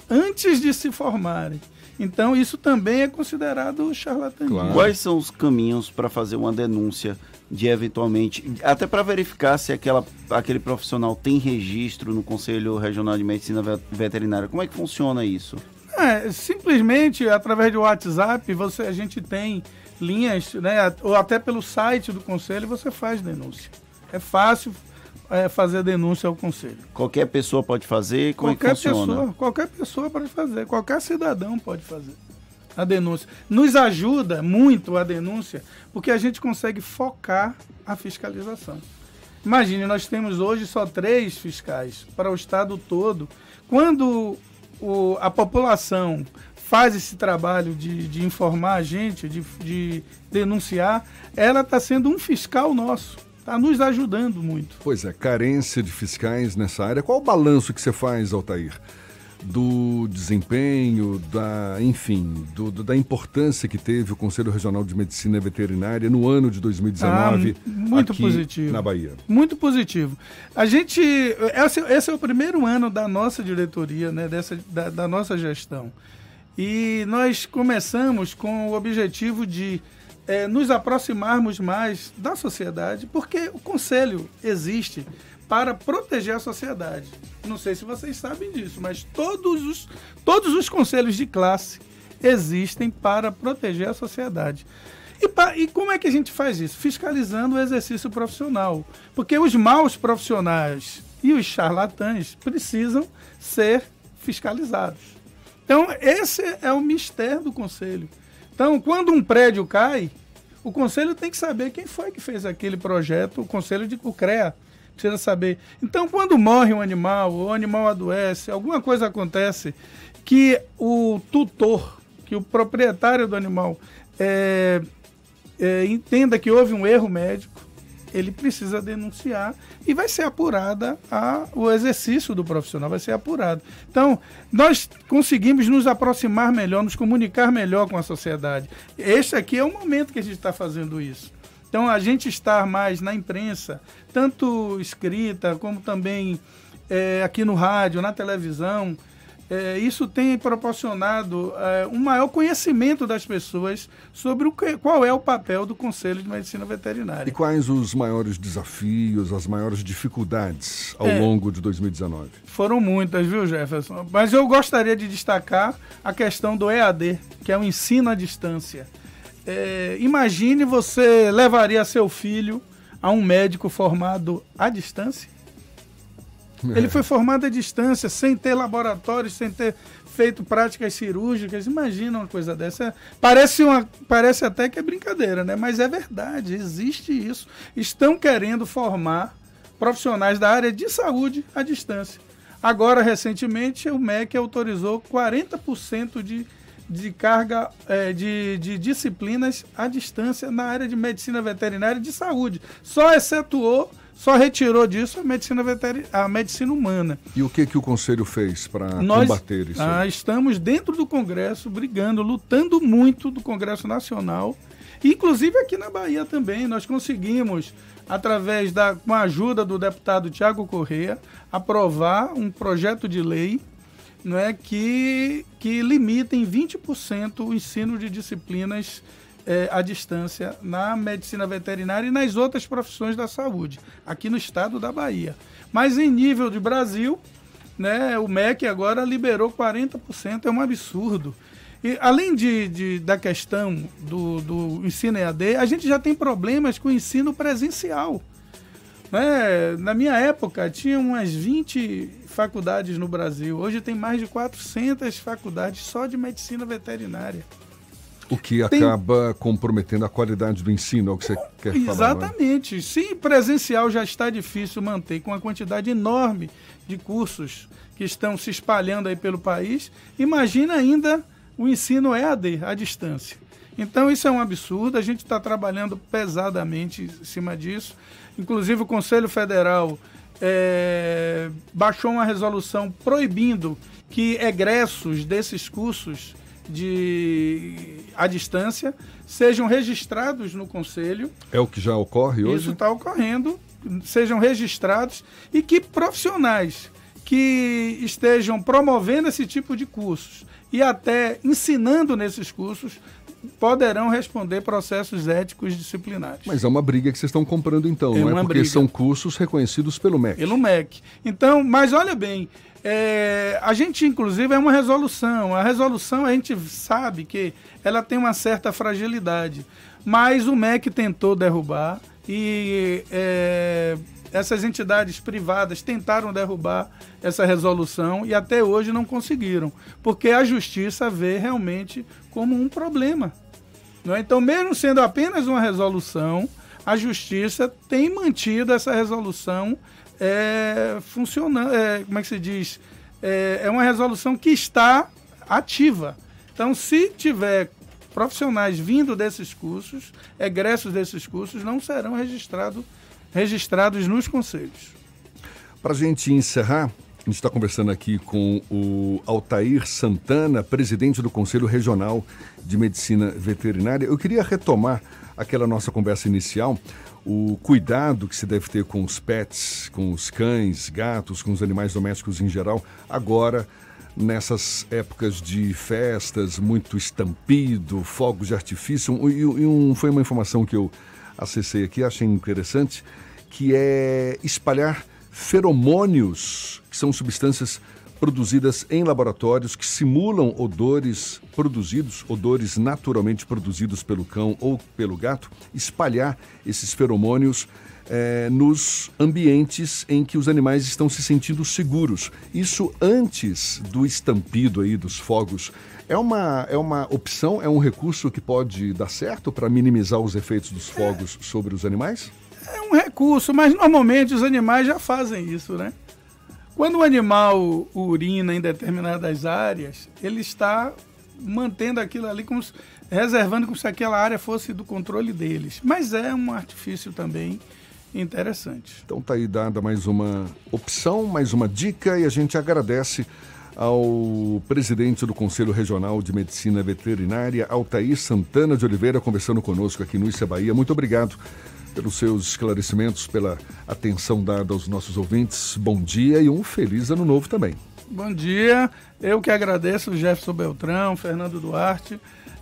antes de se formarem. Então isso também é considerado charlatanismo. Quais são os caminhos para fazer uma denúncia de eventualmente, até para verificar se aquela, aquele profissional tem registro no Conselho Regional de Medicina Ve- Veterinária? Como é que funciona isso? É, simplesmente através do WhatsApp você, a gente tem linhas, né, ou até pelo site do conselho você faz denúncia. É fácil é, fazer denúncia ao conselho. Qualquer pessoa pode fazer? Como qualquer é funciona? pessoa, qualquer pessoa pode fazer, qualquer cidadão pode fazer a denúncia. Nos ajuda muito a denúncia, porque a gente consegue focar a fiscalização. Imagine, nós temos hoje só três fiscais para o estado todo. Quando o- a população faz esse trabalho de, de informar a gente, de, de denunciar, ela está sendo um fiscal nosso. Está nos ajudando muito. Pois é, carência de fiscais nessa área. Qual o balanço que você faz, Altair? Do desempenho, da, enfim, do- do- da importância que teve o Conselho Regional de Medicina Veterinária no ano de 2019 Ah, muito aqui positivo. na Bahia. Muito positivo. A gente. Esse, esse é o primeiro ano da nossa diretoria, né, dessa, da, da nossa gestão. E nós começamos com o objetivo de eh, nos aproximarmos mais da sociedade, porque o conselho existe para proteger a sociedade. Não sei se vocês sabem disso, mas todos os, todos os conselhos de classe existem para proteger a sociedade. E, e como é que a gente faz isso? Fiscalizando o exercício profissional. Porque os maus profissionais e os charlatães precisam ser fiscalizados. Então, esse é o mistério do conselho. Então, quando um prédio cai, o conselho tem que saber quem foi que fez aquele projeto, o conselho de o CREA precisa saber. Então, quando morre um animal, o animal adoece, alguma coisa acontece que o tutor, que o proprietário do animal é, é, entenda que houve um erro médico, ele precisa denunciar e vai ser apurada a, o exercício do profissional, vai ser apurado. Então, nós conseguimos nos aproximar melhor, nos comunicar melhor com a sociedade. Este aqui é o momento que a gente está fazendo isso. Então, a gente estar mais na imprensa, tanto escrita como também eh, aqui no rádio, na televisão, eh, isso tem proporcionado eh, um maior conhecimento das pessoas sobre o que, qual é o papel do Conselho de Medicina Veterinária. E quais os maiores desafios, as maiores dificuldades ao É. longo de 2019? Foram muitas, viu, Jefferson? Mas eu gostaria de destacar a questão do EAD, que é o ensino à distância. É, imagine você levaria seu filho a um médico formado à distância? Ele foi formado à distância, sem ter laboratórios, sem ter feito práticas cirúrgicas. Imagina uma coisa dessa. Parece, uma, parece até que é brincadeira, né? Mas é verdade, existe isso. Estão querendo formar profissionais da área de saúde à distância. Agora, recentemente, o MEC autorizou 40% de, de carga eh, de, de disciplinas à distância na área de medicina veterinária e de saúde. Só excetuou só retirou disso a medicina a medicina humana. E o que que o conselho fez para Nós combater isso? ah, estamos dentro do Congresso, brigando, lutando muito do Congresso Nacional, inclusive aqui na Bahia também. Nós conseguimos, através da com a ajuda do deputado Tiago Correia, aprovar um projeto de lei não é, que, que limita em 20% o ensino de disciplinas eh, à distância na medicina veterinária e nas outras profissões da saúde, aqui no estado da Bahia. Mas em nível de Brasil, né, o MEC agora liberou 40%, é um absurdo. E além de, de- da questão do, do ensino EAD, a gente já tem problemas com o ensino presencial. Né? Na minha época, tinha umas 20 faculdades no Brasil. Hoje tem mais de 400 faculdades só de medicina veterinária. O que Tem- acaba comprometendo a qualidade do ensino, é o que você quer falar. não é? Exatamente. Se presencial já está difícil manter com a quantidade enorme de cursos que estão se espalhando aí pelo país, imagina ainda o ensino EAD, à distância. Então isso é um absurdo, a gente está trabalhando pesadamente em cima disso. Inclusive o Conselho Federal eh, baixou uma resolução proibindo que egressos desses cursos de à distância sejam registrados no Conselho É o que já ocorre isso hoje? está ocorrendo, sejam registrados e que profissionais que estejam promovendo esse tipo de cursos e até ensinando nesses cursos poderão responder processos éticos disciplinares. Mas é uma briga que vocês estão comprando então, É não é? Porque briga. são cursos reconhecidos pelo MEC. Pelo MEC. Então, mas olha bem, é, a gente inclusive é uma resolução. A resolução a gente sabe que ela tem uma certa fragilidade, mas o MEC tentou derrubar e é, essas entidades privadas tentaram derrubar essa resolução e até hoje não conseguiram, porque a justiça vê realmente como um problema. é? Então, mesmo sendo apenas uma resolução, a justiça tem mantido essa resolução é, funcionando. é, como é que se diz? É, é uma resolução que está ativa. Então, se tiver profissionais vindo desses cursos, egressos desses cursos, não serão registrado, registrados nos conselhos. Para a gente encerrar, a gente está conversando aqui com o Altair Santana, presidente do Conselho Regional de Medicina Veterinária. Eu queria retomar aquela nossa conversa inicial, o cuidado que se deve ter com os pets, com os cães, gatos, com os animais domésticos em geral, agora nessas épocas de festas, muito estampido, fogos de artifício. E um, foi uma informação que eu acessei aqui, achei interessante, que é espalhar feromônios, que são substâncias produzidas em laboratórios que simulam odores produzidos, odores naturalmente produzidos pelo cão ou pelo gato, espalhar esses feromônios eh, nos ambientes em que os animais estão se sentindo seguros. Isso antes do estampido aí dos fogos. É uma, é uma opção, é um recurso que pode dar certo para minimizar os efeitos dos fogos sobre os animais? É um recurso, mas normalmente os animais já fazem isso, né? Quando o animal urina em determinadas áreas, ele está mantendo aquilo ali, como se, reservando como se aquela área fosse do controle deles. Mas é um artifício também interessante. Então tá aí dada mais uma opção, mais uma dica e a gente agradece ao presidente do Conselho Regional de Medicina Veterinária, Altair Santana de Oliveira, conversando conosco aqui no Isa Bahia. Muito obrigado pelos seus esclarecimentos, pela atenção dada aos nossos ouvintes. Bom dia e um feliz ano novo também. Bom dia, eu que agradeço Jefferson Beltrão, Fernando Duarte,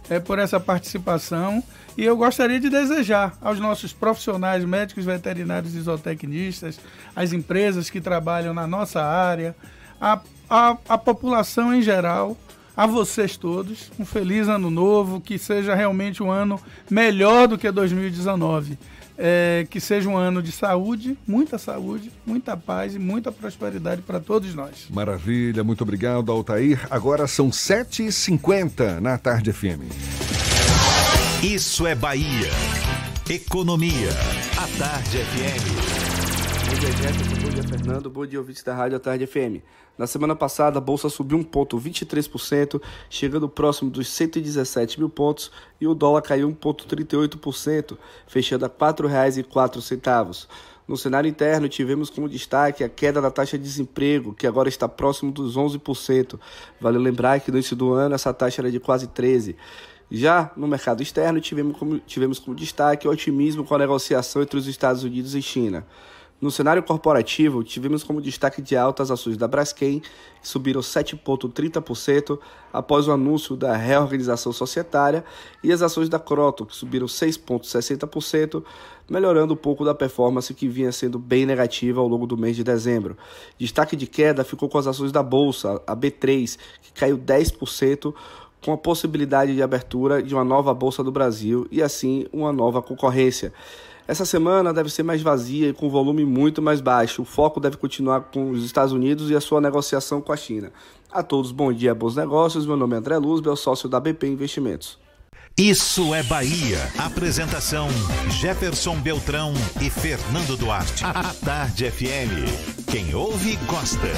é, por essa participação. E eu gostaria de desejar aos nossos profissionais, médicos veterinários e zootecnistas, as empresas que trabalham na nossa área, a, a população em geral, a vocês todos, um feliz ano novo, que seja realmente um ano melhor do que 2019. É, que seja um ano de saúde, muita saúde, muita paz e muita prosperidade para todos nós. Maravilha, muito obrigado, Altair. Agora são 7h50 na Tarde FM. Isso é Bahia. Economia. A Tarde FM. Bom dia, Jefferson. Bom dia, Fernando. Bom dia, ouvintes da Rádio à Tarde FM. Na semana passada, a Bolsa subiu 1,23%, chegando próximo dos 117 mil pontos, e o dólar caiu 1,38%, fechando a R$ 4,04. No cenário interno, tivemos como destaque a queda da taxa de desemprego, que agora está próximo dos 11%. Vale lembrar que no início do ano essa taxa era de quase 13%. Já no mercado externo, tivemos como, tivemos como destaque o otimismo com a negociação entre os Estados Unidos e China. No cenário corporativo, tivemos como destaque de alta as ações da Braskem, que subiram 7,30% após o anúncio da reorganização societária, e as ações da Croto, que subiram 6,60%, melhorando um pouco da performance que vinha sendo bem negativa ao longo do mês de dezembro. Destaque de queda ficou com as ações da Bolsa, a B3, que caiu 10%, com a possibilidade de abertura de uma nova Bolsa do Brasil e assim uma nova concorrência. Essa semana deve ser mais vazia e com volume muito mais baixo. O foco deve continuar com os Estados Unidos e a sua negociação com a China. A todos, bom dia, bons negócios. Meu nome é André Luz, meu sócio da BP Investimentos. Isso é Bahia. Apresentação: Jefferson Beltrão e Fernando Duarte. A Tarde FM. Quem ouve, gosta.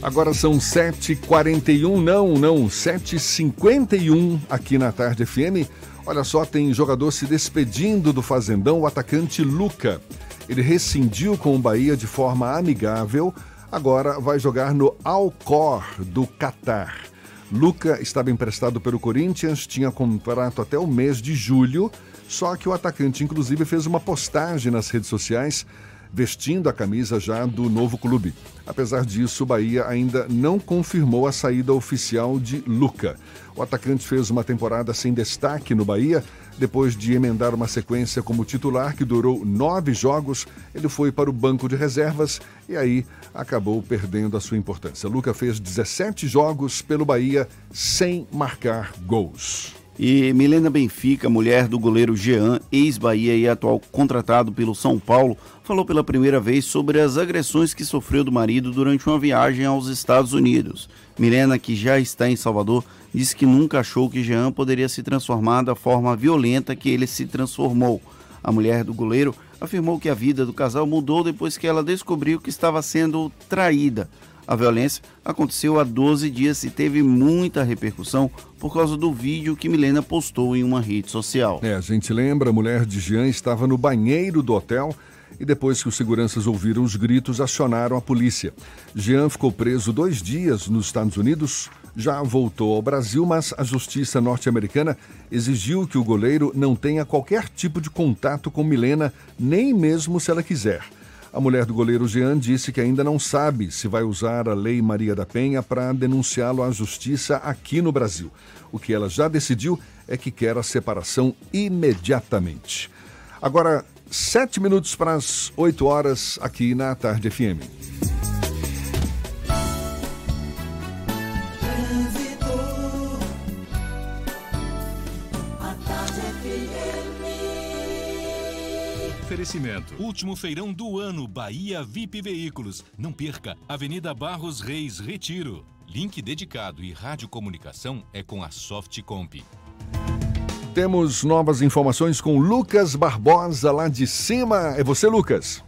Agora são 7h41, não, não, 7h51 aqui na Tarde FM. Olha só, tem jogador se despedindo do Fazendão, o atacante Luca. Ele rescindiu com o Bahia de forma amigável, agora vai jogar no Alcor do Catar. Luca estava emprestado pelo Corinthians, tinha contrato até o mês de julho, só que o atacante, inclusive, fez uma postagem nas redes sociais vestindo a camisa já do novo clube. Apesar disso, o Bahia ainda não confirmou a saída oficial de Luca. O atacante fez uma temporada sem destaque no Bahia. Depois de emendar uma sequência como titular que durou nove jogos, ele foi para o banco de reservas e aí acabou perdendo a sua importância. Luca fez 17 jogos pelo Bahia sem marcar gols. E Milena Benfica, mulher do goleiro Jean, ex-Bahia e atual contratado pelo São Paulo, falou pela primeira vez sobre as agressões que sofreu do marido durante uma viagem aos Estados Unidos. Milena, que já está em Salvador, disse que nunca achou que Jean poderia se transformar da forma violenta que ele se transformou. A mulher do goleiro afirmou que a vida do casal mudou depois que ela descobriu que estava sendo traída. A violência aconteceu há 12 dias e teve muita repercussão por causa do vídeo que Milena postou em uma rede social. É, a gente lembra, a mulher de Jean estava no banheiro do hotel e depois que os seguranças ouviram os gritos, acionaram a polícia. Jean ficou preso dois dias nos Estados Unidos, já voltou ao Brasil, mas a justiça norte-americana exigiu que o goleiro não tenha qualquer tipo de contato com Milena, nem mesmo se ela quiser. A mulher do goleiro Jean disse que ainda não sabe se vai usar a Lei Maria da Penha para denunciá-lo à justiça aqui no Brasil. O que ela já decidiu é que quer a separação imediatamente. Agora, sete minutos para as oito horas aqui na Tarde FM. Oferecimento. Último feirão do ano, Bahia VIP Veículos. Não perca, Avenida Barros Reis, Retiro. Link dedicado e radiocomunicação é com a Softcomp. Temos novas informações com Lucas Barbosa lá de cima. É você, Lucas?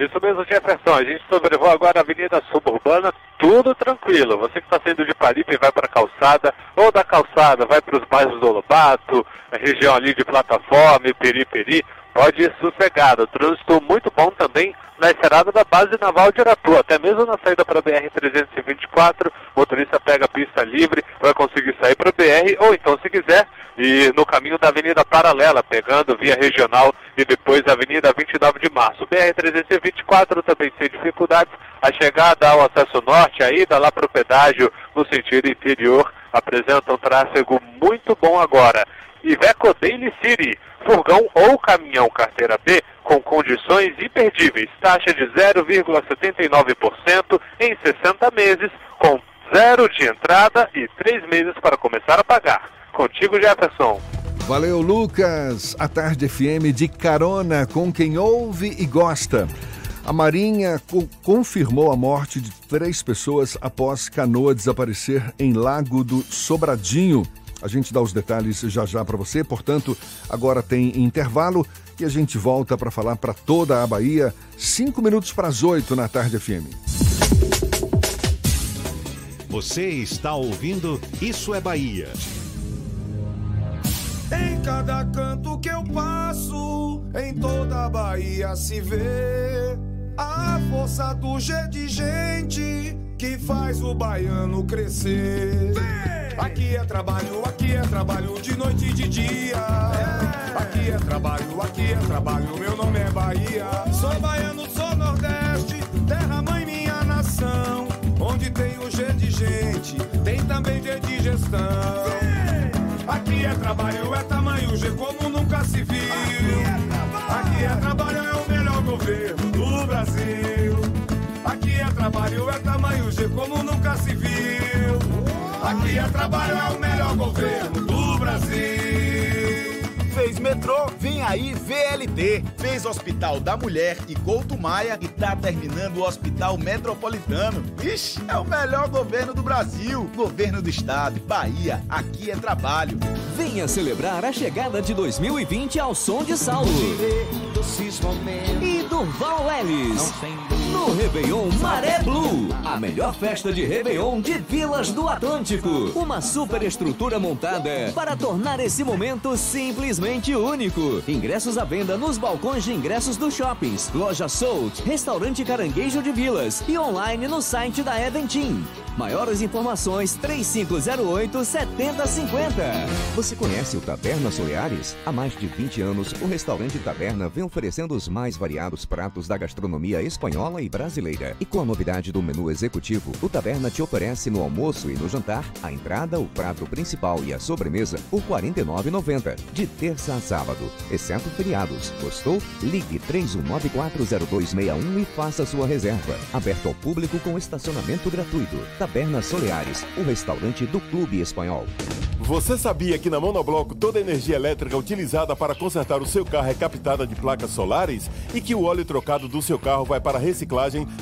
Isso mesmo, Jefferson. A gente sobrevoa agora a Avenida Suburbana, tudo tranquilo. Você que está saindo de Paripe vai para a calçada, ou da calçada vai para os bairros do Lobato, a região ali de plataforma, Periperi, pode ir sossegado. Trânsito muito bom também na estrada da base naval de Aratu, até mesmo na saída para a BR-324, motorista pega a pista livre, vai conseguir sair para a BR, ou então, se quiser, ir no caminho da Avenida Paralela, pegando via regional e depois a Avenida 29 de Março. BR-324 também sem dificuldades, a chegada ao acesso norte, a ida lá para o pedágio no sentido interior, apresenta um tráfego muito bom agora. Iveco Daily City, furgão ou caminhão carteira B com condições imperdíveis, taxa de 0,79% em 60 meses, com zero de entrada e três meses para começar a pagar. Contigo, Jefferson. Valeu, Lucas. A Tarde FM de carona com quem ouve e gosta. A Marinha co confirmou a morte de três pessoas após canoa desaparecer em Lago do Sobradinho. A gente dá os detalhes já já para você, portanto, agora tem intervalo e a gente volta para falar para toda a Bahia, cinco minutos para as oito na tarde FM. Você está ouvindo Isso é Bahia. Em cada canto que eu passo, em toda a Bahia se vê a força do G de gente que faz o baiano crescer. Aqui é trabalho, aqui é trabalho de noite e de dia. Aqui é trabalho, aqui é trabalho, meu nome é Bahia. Sou baiano, sou Nordeste, terra mãe minha nação. Onde tem o G de gente, tem também G de gestão. Aqui é trabalho, é tamanho G como nunca se viu. Aqui é trabalho, é o melhor governo do Brasil. Aqui é trabalho, é tamanho G como nunca se viu. Aqui é trabalho, é o melhor governo do Brasil. Fez metrô, vem aí VLT. Fez Hospital da Mulher e Couto Maia e tá terminando o Hospital Metropolitano. Ixi, é o melhor governo do Brasil. Governo do Estado, Bahia, aqui é trabalho. Venha celebrar a chegada de 2020 ao som de Saulo. E Durval Lelis. No Réveillon Maré Blue, a melhor festa de Réveillon de Vilas do Atlântico. Uma super estrutura montada para tornar esse momento simplesmente único. Ingressos à venda nos balcões de ingressos dos shoppings, loja Soult, restaurante Caranguejo de Vilas e online no site da Eventim. Maiores informações 3508 7050. Você conhece o Taberna Soleares? Há mais de 20 anos, o restaurante Taberna vem oferecendo os mais variados pratos da gastronomia espanhola e brasileira. E com a novidade do menu executivo, o Taberna te oferece no almoço e no jantar a entrada, o prato principal e a sobremesa por R$ 49,90, de terça a sábado, exceto feriados. Gostou? Ligue 31940261 e faça sua reserva. Aberto ao público com estacionamento gratuito. Taberna Soleares, o restaurante do Clube Espanhol. Você sabia que na Monobloco toda a energia elétrica utilizada para consertar o seu carro é captada de placas solares e que o óleo trocado do seu carro vai para reciclagem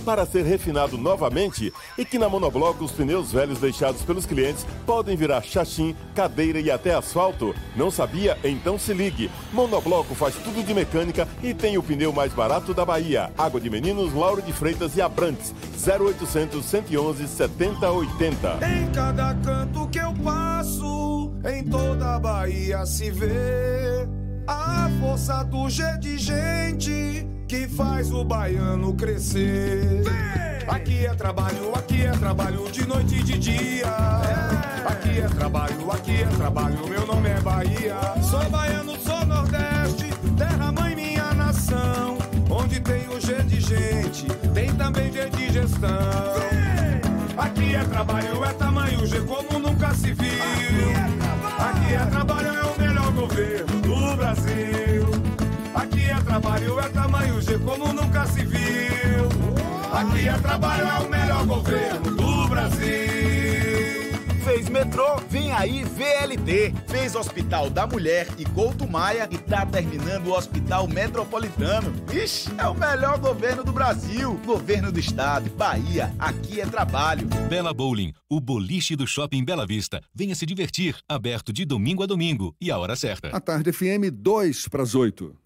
para ser refinado novamente e que na Monobloco os pneus velhos deixados pelos clientes podem virar chachim, cadeira e até asfalto? Não sabia? Então se ligue. Monobloco faz tudo de mecânica e tem o pneu mais barato da Bahia. Água de Meninos, Lauro de Freitas e Abrantes. 0800 111 7080. Em cada canto que eu passo, em toda a Bahia se vê a força do G de gente que faz o baiano crescer. Aqui é trabalho, aqui é trabalho de noite e de dia. Aqui é trabalho, aqui é trabalho, meu nome é Bahia. Sou baiano, sou Nordeste, terra mãe minha nação. Onde tem o G de gente, tem também G de gestão. Aqui é trabalho, é tamanho G como nunca se viu. Aqui é trabalho, é o melhor governo trabalho, é tamanho G como nunca se viu. Aqui é trabalho, é o melhor governo do Brasil. Fez metrô, vem aí VLT. Fez Hospital da Mulher e Couto Maia e tá terminando o Hospital Metropolitano. Ixi, é o melhor governo do Brasil. Governo do Estado, Bahia, aqui é trabalho. Bela Bowling, o boliche do Shopping Bela Vista. Venha se divertir, aberto de domingo a domingo e a hora certa. A tarde FM 2 para as 8.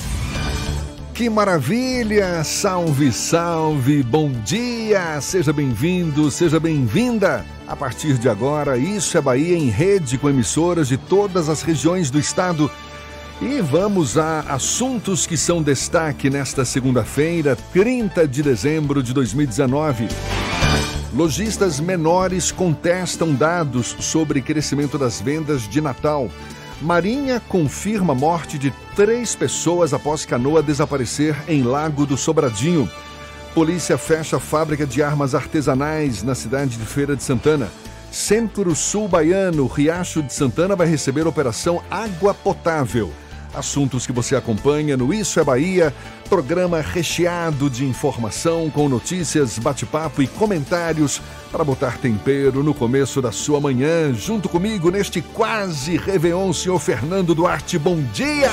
Que maravilha! Salve, salve! Bom dia! Seja bem-vindo, seja bem-vinda! A partir de agora, Isso é Bahia em rede com emissoras de todas as regiões do estado. E vamos a assuntos que são destaque nesta segunda-feira, 30 de dezembro de 2019. Lojistas menores contestam dados sobre crescimento das vendas de Natal. Marinha confirma morte de três pessoas após canoa desaparecer em Lago do Sobradinho. Polícia fecha fábrica de armas artesanais na cidade de Feira de Santana. Centro-Sul Baiano, Riacho de Santana vai receber operação Água Potável. Assuntos que você acompanha no Isso é Bahia, programa recheado de informação com notícias, bate-papo e comentários para botar tempero no começo da sua manhã. Junto comigo neste quase Réveillon, senhor Fernando Duarte. Bom dia!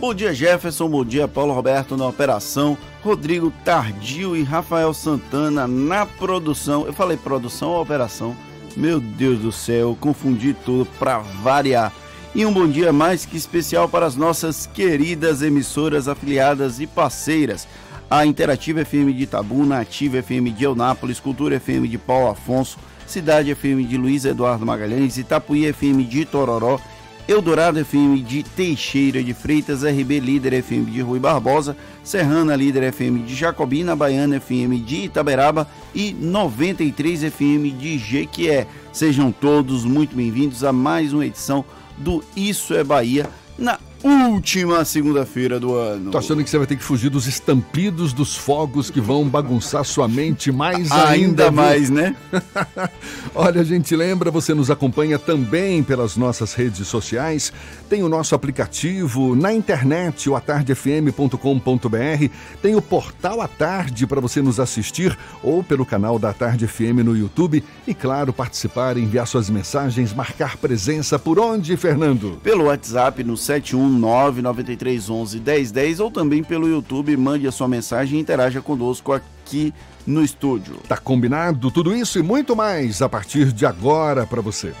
Bom dia, Jefferson. Bom dia, Paulo Roberto na operação. Rodrigo Tardio e Rafael Santana na produção. Eu falei produção ou operação? Meu Deus do céu, confundi tudo para variar. E um bom dia mais que especial para as nossas queridas emissoras afiliadas e parceiras. A Interativa FM de Itabuna, Ativa FM de Eunápolis, Cultura FM de Paulo Afonso, Cidade FM de Luiz Eduardo Magalhães, Itapuí FM de Tororó, Eldorado FM de Teixeira de Freitas, RB Líder FM de Rui Barbosa, Serrana Líder FM de Jacobina, Baiana FM de Itaberaba e 93 FM de Jequié. Sejam todos muito bem-vindos a mais uma edição do Isso é Bahia na última segunda-feira do ano. Tô achando que você vai ter que fugir dos estampidos dos fogos que vão bagunçar sua mente mais ainda. Ainda mais, né? Olha, a gente lembra, você nos acompanha também pelas nossas redes sociais, tem o nosso aplicativo na internet, o atardefm.com.br, tem o portal à tarde para você nos assistir ou pelo canal da Tarde FM no YouTube e, claro, participar, enviar suas mensagens, marcar presença por onde, Fernando? Pelo WhatsApp no 71 99311 1010 ou também pelo YouTube, mande a sua mensagem e interaja conosco aqui no estúdio. Tá combinado? Tudo isso e muito mais a partir de agora para você.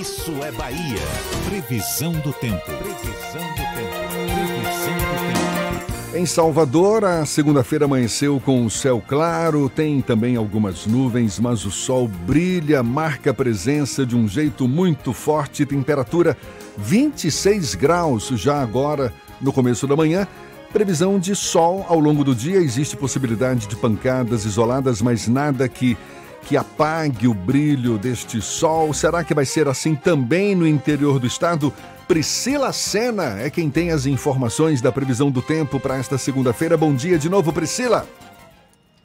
Isso é Bahia. Previsão do tempo. Previsão do tempo. Em Salvador, a segunda-feira amanheceu com o céu claro, tem também algumas nuvens, mas o sol brilha, marca a presença de um jeito muito forte, temperatura 26 graus já agora no começo da manhã. Previsão de sol ao longo do dia, existe possibilidade de pancadas isoladas, mas nada que que apague o brilho deste sol. Será que vai ser assim também no interior do estado? Priscila Sena é quem tem as informações da previsão do tempo para esta segunda-feira. Bom dia de novo, Priscila.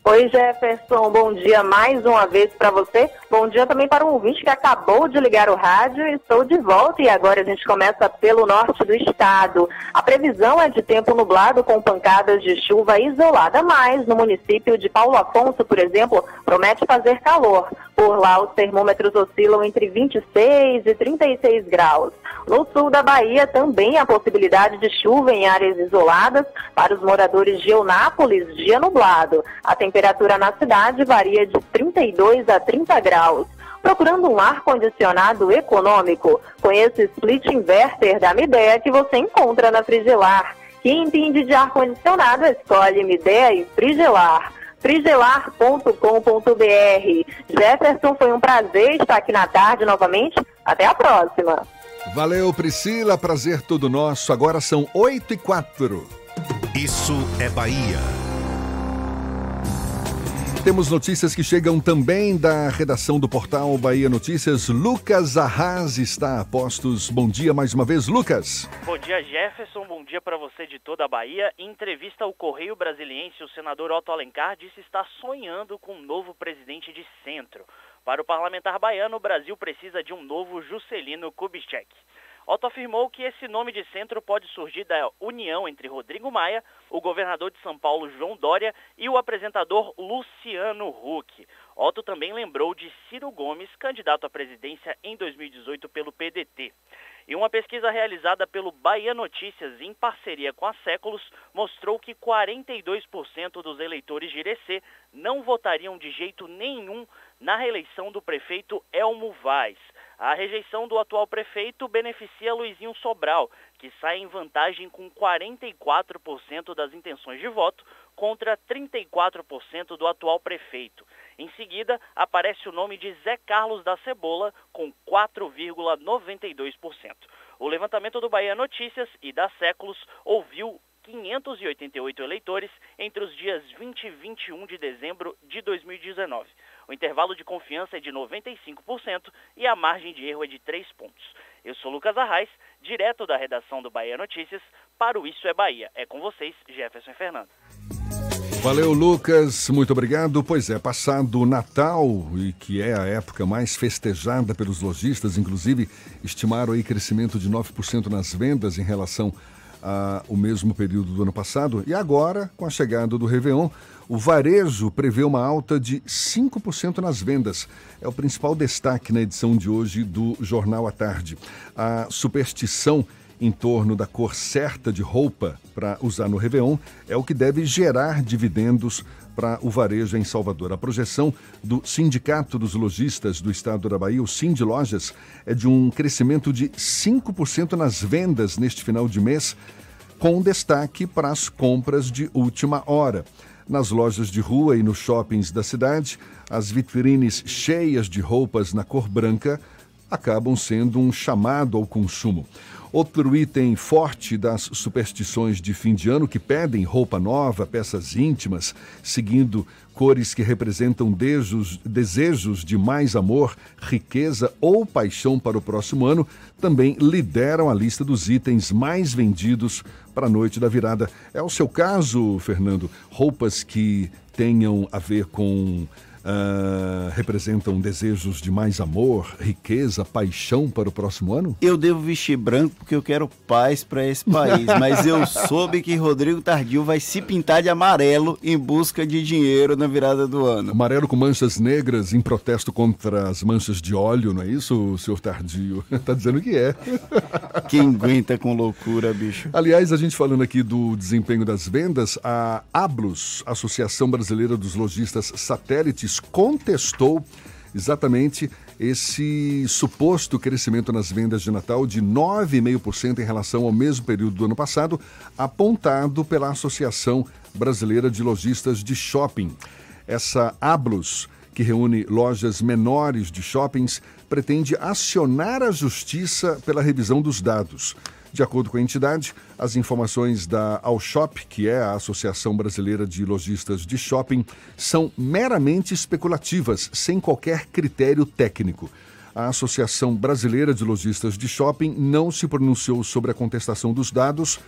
Oi, Jefferson. Bom dia mais uma vez para você. Bom dia também para um ouvinte que acabou de ligar o rádio. Estou de volta e agora a gente começa pelo norte do estado. A previsão é de tempo nublado com pancadas de chuva isolada, mas no município de Paulo Afonso, por exemplo, promete fazer calor. Por lá, os termômetros oscilam entre 26 e 36 graus. No sul da Bahia, também há possibilidade de chuva em áreas isoladas. Para os moradores de Eunápolis, dia nublado. A temperatura na cidade varia de 32 a 30 graus. Procurando um ar-condicionado econômico, conheça o Split Inverter da Midea que você encontra na Frigelar. Quem entende de ar-condicionado, escolhe Midea e Frigelar frigelar.com.br. Jefferson, foi um prazer estar aqui na tarde novamente. Até a próxima. Valeu, Priscila. Prazer todo nosso. Agora são 8 e 4. Isso é Bahia. Temos notícias que chegam também da redação do portal Bahia Notícias. Lucas Arras está a postos. Bom dia mais uma vez, Lucas. Bom dia, Jefferson. Bom dia para você de toda a Bahia. Em entrevista ao Correio Brasiliense, o senador Otto Alencar disse estar sonhando com um novo presidente de centro. Para o parlamentar baiano, o Brasil precisa de um novo Juscelino Kubitschek. Otto afirmou que esse nome de centro pode surgir da união entre Rodrigo Maia, o governador de São Paulo João Dória e o apresentador Luciano Huck. Otto também lembrou de Ciro Gomes, candidato à presidência em 2018 pelo PDT. E uma pesquisa realizada pelo Bahia Notícias em parceria com a Séculos mostrou que 42% dos eleitores de Irecê não votariam de jeito nenhum na reeleição do prefeito Elmo Vaz. A rejeição do atual prefeito beneficia Luizinho Sobral, que sai em vantagem com 44% das intenções de voto contra 34% do atual prefeito. Em seguida, aparece o nome de Zé Carlos da Cebola, com 4,92%. O levantamento do Bahia Notícias e da Séculos ouviu 588 eleitores entre os dias 20 e 21 de dezembro de 2019. O intervalo de confiança é de 95% e a margem de erro é de 3 pontos. Eu sou Lucas Arraes, direto da redação do Bahia Notícias, para o Isso é Bahia. É com vocês, Jefferson Fernando. Valeu, Lucas. Muito obrigado. Pois é, passado o Natal, e que é a época mais festejada pelos lojistas, inclusive estimaram aí crescimento de 9% nas vendas em relação ao mesmo período do ano passado. E agora, com a chegada do Réveillon, o varejo prevê uma alta de 5% nas vendas. É o principal destaque na edição de hoje do Jornal à Tarde. A superstição em torno da cor certa de roupa para usar no Réveillon é o que deve gerar dividendos para o varejo em Salvador. A projeção do Sindicato dos Lojistas do Estado da Bahia, o Sind Lojas, é de um crescimento de 5% nas vendas neste final de mês, com destaque para as compras de última hora. Nas lojas de rua e nos shoppings da cidade, as vitrines cheias de roupas na cor branca acabam sendo um chamado ao consumo. Outro item forte das superstições de fim de ano que pedem roupa nova, peças íntimas, seguindo cores que representam desejos, desejos de mais amor, riqueza ou paixão para o próximo ano, também lideram a lista dos itens mais vendidos para a noite da virada. É o seu caso, Fernando? Roupas que tenham a ver com Uh, representam desejos de mais amor, riqueza, paixão para o próximo ano? Eu devo vestir branco porque eu quero paz para esse país, mas eu soube que Rodrigo Tardio vai se pintar de amarelo em busca de dinheiro na virada do ano. Amarelo com manchas negras em protesto contra as manchas de óleo, não é isso, senhor Tardio? tá dizendo que é. Quem aguenta com loucura, bicho. Aliás, a gente falando aqui do desempenho das vendas, a ABLUS, Associação Brasileira dos Lojistas Satélites, contestou exatamente esse suposto crescimento nas vendas de Natal de 9,5% em relação ao mesmo período do ano passado, apontado pela Associação Brasileira de Lojistas de Shopping. Essa ABLUS, que reúne lojas menores de shoppings, pretende acionar a justiça pela revisão dos dados. De acordo com a entidade, as informações da Alshop, que é a Associação Brasileira de Lojistas de Shopping, são meramente especulativas, sem qualquer critério técnico. A Associação Brasileira de Lojistas de Shopping não se pronunciou sobre a contestação dos dados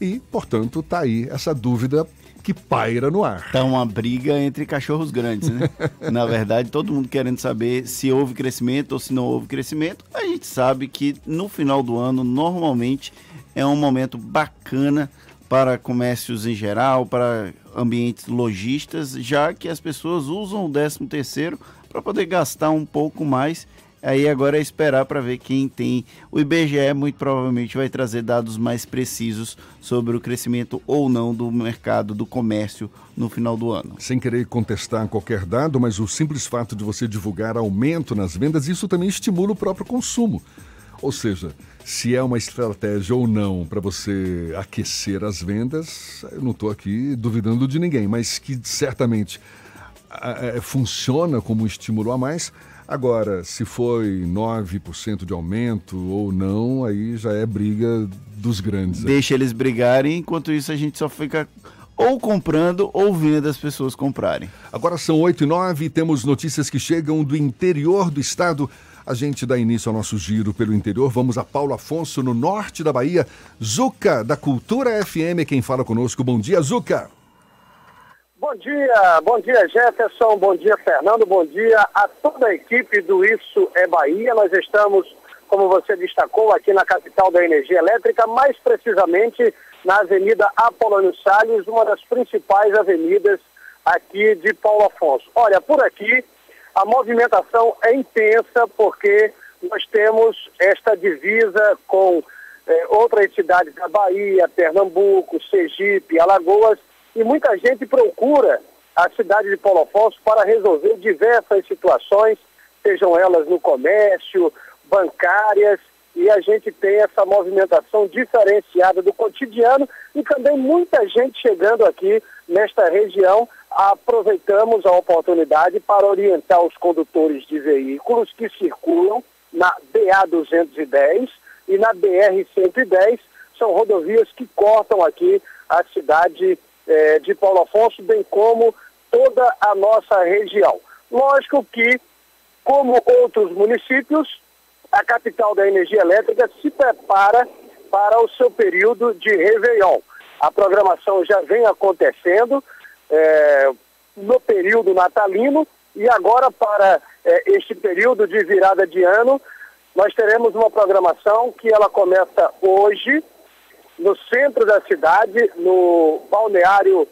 e, portanto, está aí essa dúvida que paira no ar. Tá uma briga entre cachorros grandes, né? Na verdade, todo mundo querendo saber se houve crescimento ou se não houve crescimento. A gente sabe que no final do ano, normalmente, é um momento bacana para comércios em geral, para ambientes lojistas, já que as pessoas usam o 13 terceiro para poder gastar um pouco mais Aí agora é esperar para ver quem tem. O IBGE muito provavelmente vai trazer dados mais precisos sobre o crescimento ou não do mercado, do comércio no final do ano. Sem querer contestar qualquer dado, mas o simples fato de você divulgar aumento nas vendas, isso também estimula o próprio consumo. Ou seja, se é uma estratégia ou não para você aquecer as vendas, eu não estou aqui duvidando de ninguém, mas que certamente é, funciona como um estímulo a mais Agora, se foi 9% de aumento ou não, aí já é briga dos grandes. Deixa eles brigarem, enquanto isso a gente só fica ou comprando ou vendo as pessoas comprarem. Agora são 8 e 9 e temos notícias que chegam do interior do estado. A gente dá início ao nosso giro pelo interior. Vamos a Paulo Afonso, no norte da Bahia. Zuca, da Cultura FM, quem fala conosco. Bom dia, Zuca. Bom dia, bom dia Jefferson, bom dia Fernando, bom dia a toda a equipe do Isso é Bahia. Nós estamos como você destacou, aqui na capital da energia elétrica, mais precisamente na Avenida Apolônio Salles, uma das principais avenidas aqui de Paulo Afonso. Olha, por aqui a movimentação é intensa porque nós temos esta divisa com eh, outras cidades da Bahia, Pernambuco, Sergipe, Alagoas, e muita gente procura a cidade de Paulo Afonso para resolver diversas situações, sejam elas no comércio, bancárias, e a gente tem essa movimentação diferenciada do cotidiano e também muita gente chegando aqui nesta região. Aproveitamos a oportunidade para orientar os condutores de veículos que circulam na BA 210 e na BR 110, são rodovias que cortam aqui a cidade eh, de Paulo Afonso, bem como toda a nossa região. Lógico que, como outros municípios, a capital da energia elétrica se prepara para o seu período de Réveillon. A programação já vem acontecendo é, no período natalino e agora para é, este período de virada de ano, nós teremos uma programação que ela começa hoje no centro da cidade, no balneário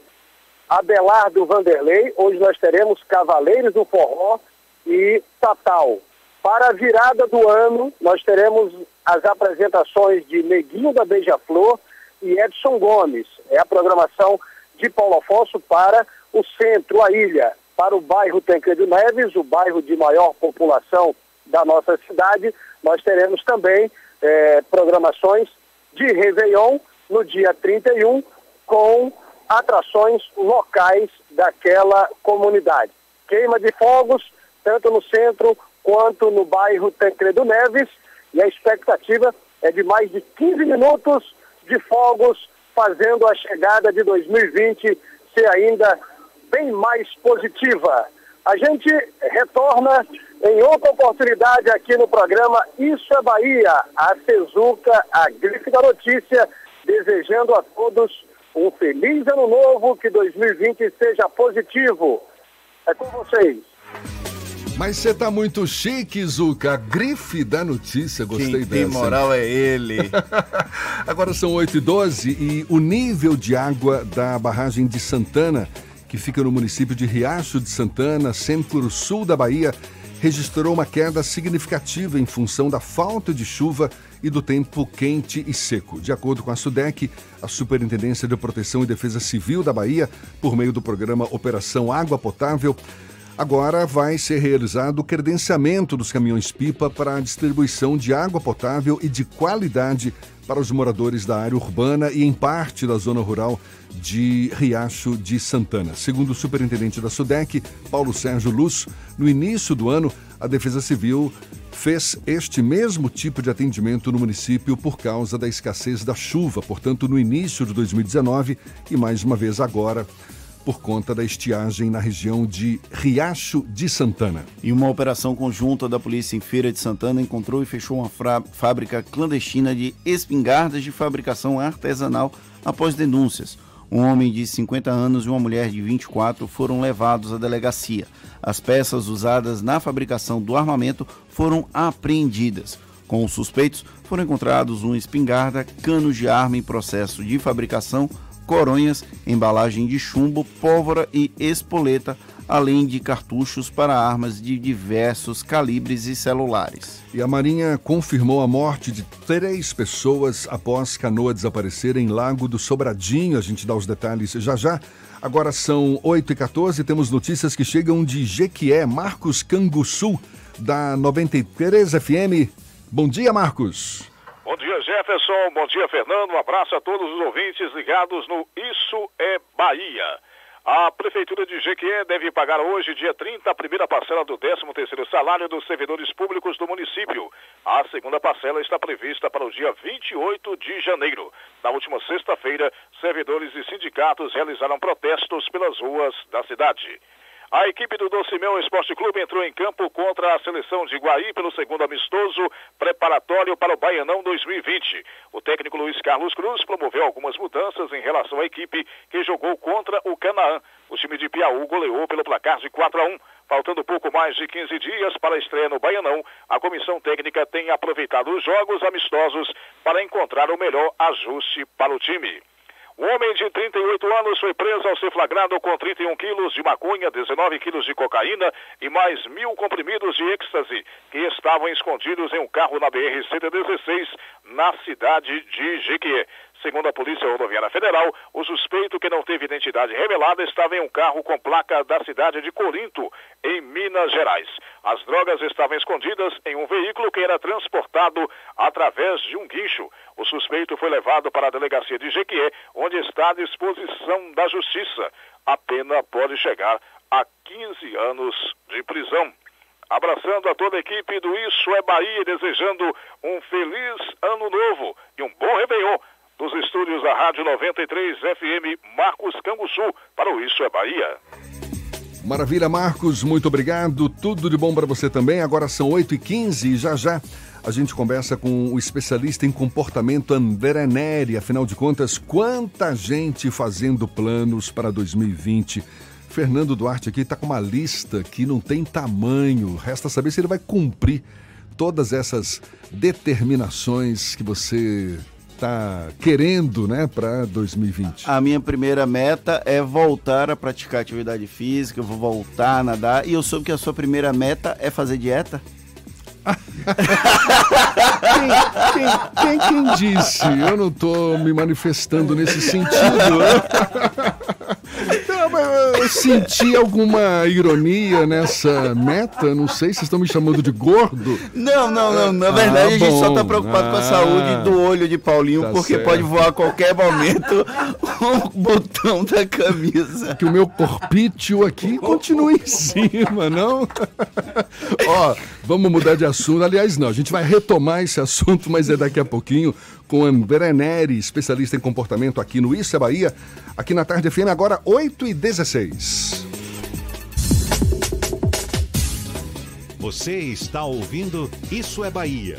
Abelardo Vanderlei. Hoje nós teremos Cavaleiros do Forró e Tatal. Para a virada do ano, nós teremos as apresentações de Neguinho da Beija-Flor e Edson Gomes. É a programação de Paulo Afonso para o centro, a ilha, para o bairro Tancredo Neves, o bairro de maior população da nossa cidade. Nós teremos também eh, programações de Réveillon no dia 31 com atrações locais daquela comunidade. Queima de fogos, tanto no centro quanto no bairro Tancredo Neves, e a expectativa é de mais de 15 minutos de fogos, fazendo a chegada de 2020 ser ainda bem mais positiva. A gente retorna em outra oportunidade aqui no programa Isso é Bahia, a Cezuca, a grife da notícia, desejando a todos um feliz ano novo, que 2020 seja positivo. É com vocês. Mas você tá muito chique, Zuca. Grife da notícia, gostei Quem dessa. tem moral é ele. Agora são 8 e 12 e o nível de água da barragem de Santana, que fica no município de Riacho de Santana, centro-sul da Bahia, registrou uma queda significativa em função da falta de chuva e do tempo quente e seco. De acordo com a SUDEC, a Superintendência de Proteção e Defesa Civil da Bahia, por meio do programa Operação Água Potável, Agora vai ser realizado o credenciamento dos caminhões-pipa para a distribuição de água potável e de qualidade para os moradores da área urbana e em parte da zona rural de Riacho de Santana. Segundo o superintendente da SUDEC, Paulo Sérgio Luz, no início do ano, a Defesa Civil fez este mesmo tipo de atendimento no município por causa da escassez da chuva, portanto, no início de 2019 e mais uma vez agora por conta da estiagem na região de Riacho de Santana. E uma operação conjunta da polícia em Feira de Santana encontrou e fechou uma fábrica clandestina de espingardas de fabricação artesanal após denúncias. Um homem de 50 anos e uma mulher de 24 foram levados à delegacia. As peças usadas na fabricação do armamento foram apreendidas. Com os suspeitos, foram encontrados uma espingarda, canos de arma em processo de fabricação, coronhas, embalagem de chumbo, pólvora e espoleta, além de cartuchos para armas de diversos calibres e celulares. E a Marinha confirmou a morte de três pessoas após canoa desaparecer em Lago do Sobradinho. A gente dá os detalhes já já. Agora são 8h14 e temos notícias que chegam de Jequié, Marcos Canguçu, da 93 FM. Bom dia, Marcos. Bom dia, Jefferson. Bom dia, Fernando. Um abraço a todos os ouvintes ligados no Isso é Bahia. A Prefeitura de Jequié deve pagar hoje, dia 30, a primeira parcela do 13º salário dos servidores públicos do município. A segunda parcela está prevista para o dia 28 de janeiro. Na última sexta-feira, servidores e sindicatos realizaram protestos pelas ruas da cidade. A equipe do Docimão Esporte Clube entrou em campo contra a seleção de Guaí pelo segundo amistoso preparatório para o Baianão 2020. O técnico Luiz Carlos Cruz promoveu algumas mudanças em relação à equipe que jogou contra o Canaã. O time de Piauí goleou pelo placar de 4 a 1. Faltando pouco mais de 15 dias para a estreia no Baianão, a comissão técnica tem aproveitado os jogos amistosos para encontrar o melhor ajuste para o time. Um homem de 38 anos foi preso ao ser flagrado com 31 quilos de maconha, 19 quilos de cocaína e mais mil comprimidos de êxtase que estavam escondidos em um carro na BR-116 na cidade de Jequié. Segundo a Polícia Rodoviária Federal, o suspeito que não teve identidade revelada estava em um carro com placa da cidade de Corinto, em Minas Gerais. As drogas estavam escondidas em um veículo que era transportado através de um guincho. O suspeito foi levado para a delegacia de Jequié, onde está à disposição da justiça. A pena pode chegar a 15 anos de prisão abraçando a toda a equipe do Isso é Bahia, desejando um feliz ano novo e um bom Réveillon dos estúdios da Rádio 93 FM Marcos Canguçu para o Isso é Bahia. Maravilha, Marcos, muito obrigado. Tudo de bom para você também. Agora são 8h15 e já já a gente conversa com o especialista em comportamento André Neri. Afinal de contas, quanta gente fazendo planos para 2020. Fernando Duarte aqui está com uma lista que não tem tamanho. Resta saber se ele vai cumprir todas essas determinações que você está querendo, né, para 2020? A minha primeira meta é voltar a praticar atividade física, eu vou voltar a nadar. E eu soube que a sua primeira meta é fazer dieta? quem, quem, quem, quem, disse? Eu não estou me manifestando nesse sentido. Eu senti alguma ironia nessa meta. Não sei, vocês estão me chamando de gordo? Não, não, não. Na verdade, ah, a gente só está preocupado ah, com a saúde do olho de Paulinho, tá porque certo. pode voar a qualquer momento o botão da camisa. Que o meu corpício aqui continue em cima, não? Ó, vamos mudar de assunto. Aliás, não, a gente vai retomar esse assunto, mas é daqui a pouquinho com André Neri, especialista em comportamento aqui no Isso é Bahia, aqui na Tarde FM, agora 8 e 16 Você está ouvindo Isso é Bahia.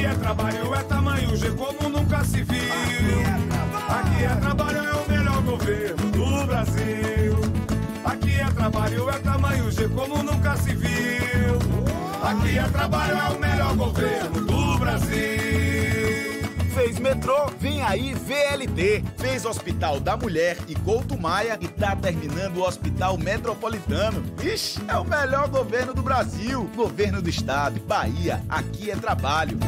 Aqui é trabalho, é tamanho G como nunca se viu. Aqui é trabalho, é o melhor governo do Brasil. Aqui é trabalho, é tamanho G como nunca se viu. Aqui é trabalho, é o melhor governo do Brasil. Fez metrô, vem aí VLT. Fez Hospital da Mulher e Couto Maia e tá terminando o Hospital Metropolitano. Ixi, é o melhor governo do Brasil. Governo do Estado, Bahia, aqui é trabalho.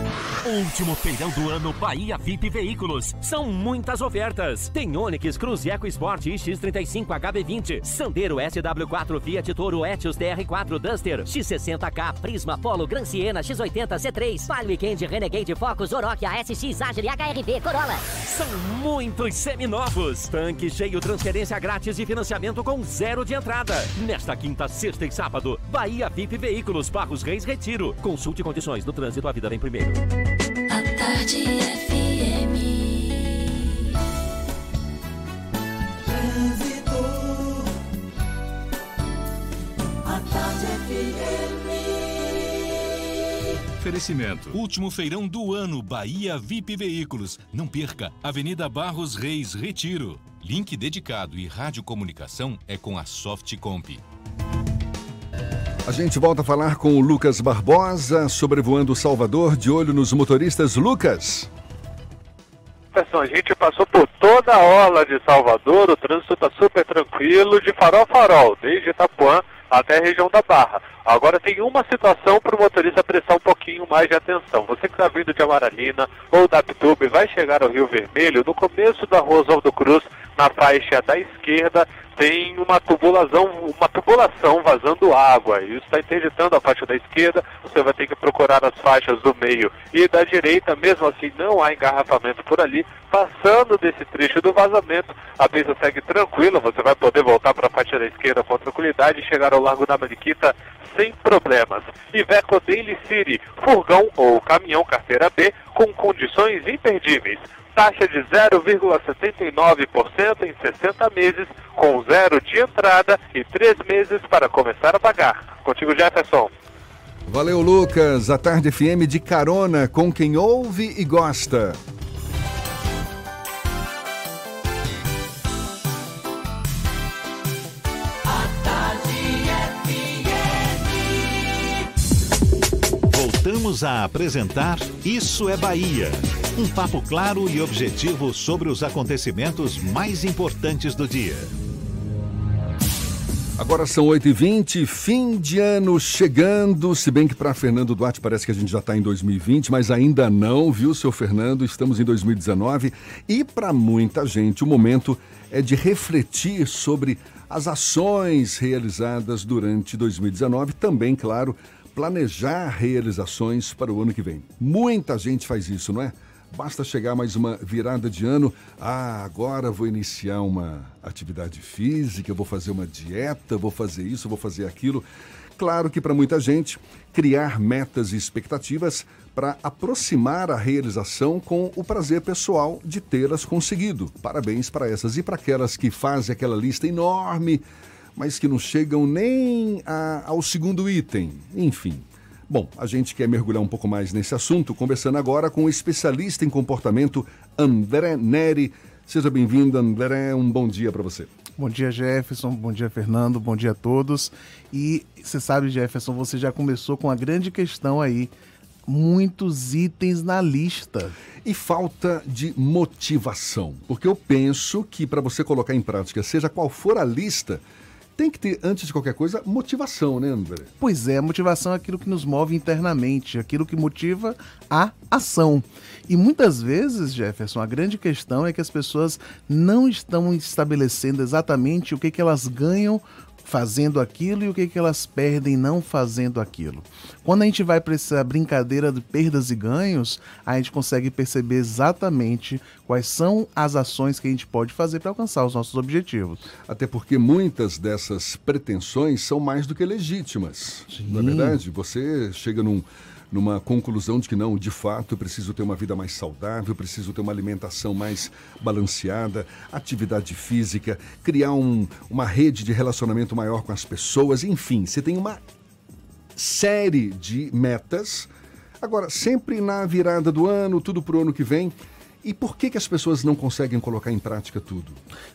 Último feirão do ano Bahia VIP Veículos. São muitas ofertas. Tem Onix, Cruz Eco Sport X35 HB20, Sandero SW4 Fiat Toro Etios TR4 Duster, X60K Prisma Polo Gran Siena X80 C3, Palio Weekend Renegade Focus Oroch ASX Agile HRV Corolla. São muitos seminovos. Tanque cheio, transferência grátis e financiamento com zero de entrada. Nesta quinta, sexta e sábado, Bahia VIP Veículos, Barros Reis Retiro. Consulte condições do trânsito, a vida vem primeiro. A tarde FM. Trânsito. A tarde FM. Oferecimento. Último feirão do ano, Bahia VIP Veículos. Não perca, Avenida Barros Reis, Retiro. Link dedicado e radiocomunicação é com a Softcomp. A gente volta a falar com o Lucas Barbosa, sobrevoando Salvador, de olho nos motoristas. Lucas. Pessoal, a gente passou por toda a orla de Salvador, o trânsito está super tranquilo, de farol a farol, desde Itapuã até a região da Barra. Agora tem uma situação para o motorista prestar um pouquinho mais de atenção. Você que está vindo de Amaralina ou da Aptube vai chegar ao Rio Vermelho no começo da Rua Oswaldo Cruz, na faixa da esquerda tem uma tubulação, uma tubulação vazando água. Isso está interditando a faixa da esquerda. Você vai ter que procurar as faixas do meio e da direita. Mesmo assim, não há engarrafamento por ali. Passando desse trecho do vazamento, a pista segue tranquila. Você vai poder voltar para a faixa da esquerda com tranquilidade e chegar ao Largo da Mariquita sem problemas. Iveco Daily City, furgão ou caminhão carteira B com condições imperdíveis taxa de 0,79% em 60 meses, com zero de entrada e três meses para começar a pagar. Contigo, Jefferson. Valeu, Lucas. A Tarde FM de carona com quem ouve e gosta. Voltamos a apresentar Isso é Bahia. Um papo claro e objetivo sobre os acontecimentos mais importantes do dia. Agora são 8h20, fim de ano chegando. Se bem que para Fernando Duarte parece que a gente já está em 2020, mas ainda não, viu, seu Fernando? Estamos em 2019 e para muita gente o momento é de refletir sobre as ações realizadas durante 2019, também, claro, planejar realizações para o ano que vem. Muita gente faz isso, não é? Basta chegar mais uma virada de ano. Ah, agora vou iniciar uma atividade física, vou fazer uma dieta, vou fazer isso, vou fazer aquilo. Claro que para muita gente, criar metas e expectativas para aproximar a realização com o prazer pessoal de tê-las conseguido. Parabéns para essas e para aquelas que fazem aquela lista enorme, mas que não chegam nem a, ao segundo item. Enfim, Bom, a gente quer mergulhar um pouco mais nesse assunto, conversando agora com o especialista em comportamento André Neri. Seja bem-vindo, André. Um bom dia para você. Bom dia, Jefferson. Bom dia, Fernando. Bom dia a todos. E você sabe, Jefferson, você já começou com a grande questão aí. Muitos itens na lista. E falta de motivação. Porque eu penso que para você colocar em prática, seja qual for a lista, tem que ter, antes de qualquer coisa, motivação, né, André? Pois é, motivação é aquilo que nos move internamente, aquilo que motiva a ação. E muitas vezes, Jefferson, a grande questão é que as pessoas não estão estabelecendo exatamente o que, que elas ganham fazendo aquilo e o que, que elas perdem não fazendo aquilo. Quando a gente vai para essa brincadeira de perdas e ganhos, a gente consegue perceber exatamente quais são as ações que a gente pode fazer para alcançar os nossos objetivos. Até porque muitas dessas pretensões são mais do que legítimas. Sim. Na é verdade, você chega num numa conclusão de que não, de fato, eu preciso ter uma vida mais saudável, preciso ter uma alimentação mais balanceada, atividade física, criar um, uma rede de relacionamento maior com as pessoas, enfim, você tem uma série de metas. Agora, sempre na virada do ano, tudo para o ano que vem. E por que, que as pessoas não conseguem colocar em prática tudo?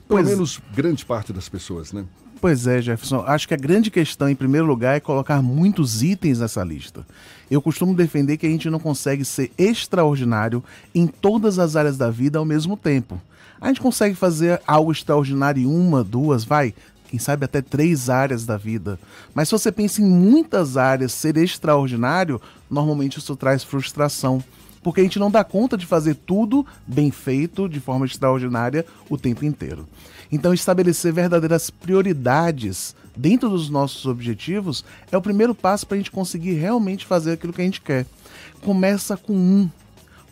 Pelo pois... menos grande parte das pessoas, né? Pois é, Jefferson. Acho que a grande questão, em primeiro lugar, é colocar muitos itens nessa lista. Eu costumo defender que a gente não consegue ser extraordinário em todas as áreas da vida ao mesmo tempo. A gente consegue fazer algo extraordinário em uma, duas, vai, quem sabe até três áreas da vida. Mas se você pensa em muitas áreas ser extraordinário, normalmente isso traz frustração porque a gente não dá conta de fazer tudo bem feito, de forma extraordinária, o tempo inteiro. Então, estabelecer verdadeiras prioridades dentro dos nossos objetivos é o primeiro passo para a gente conseguir realmente fazer aquilo que a gente quer. Começa com um,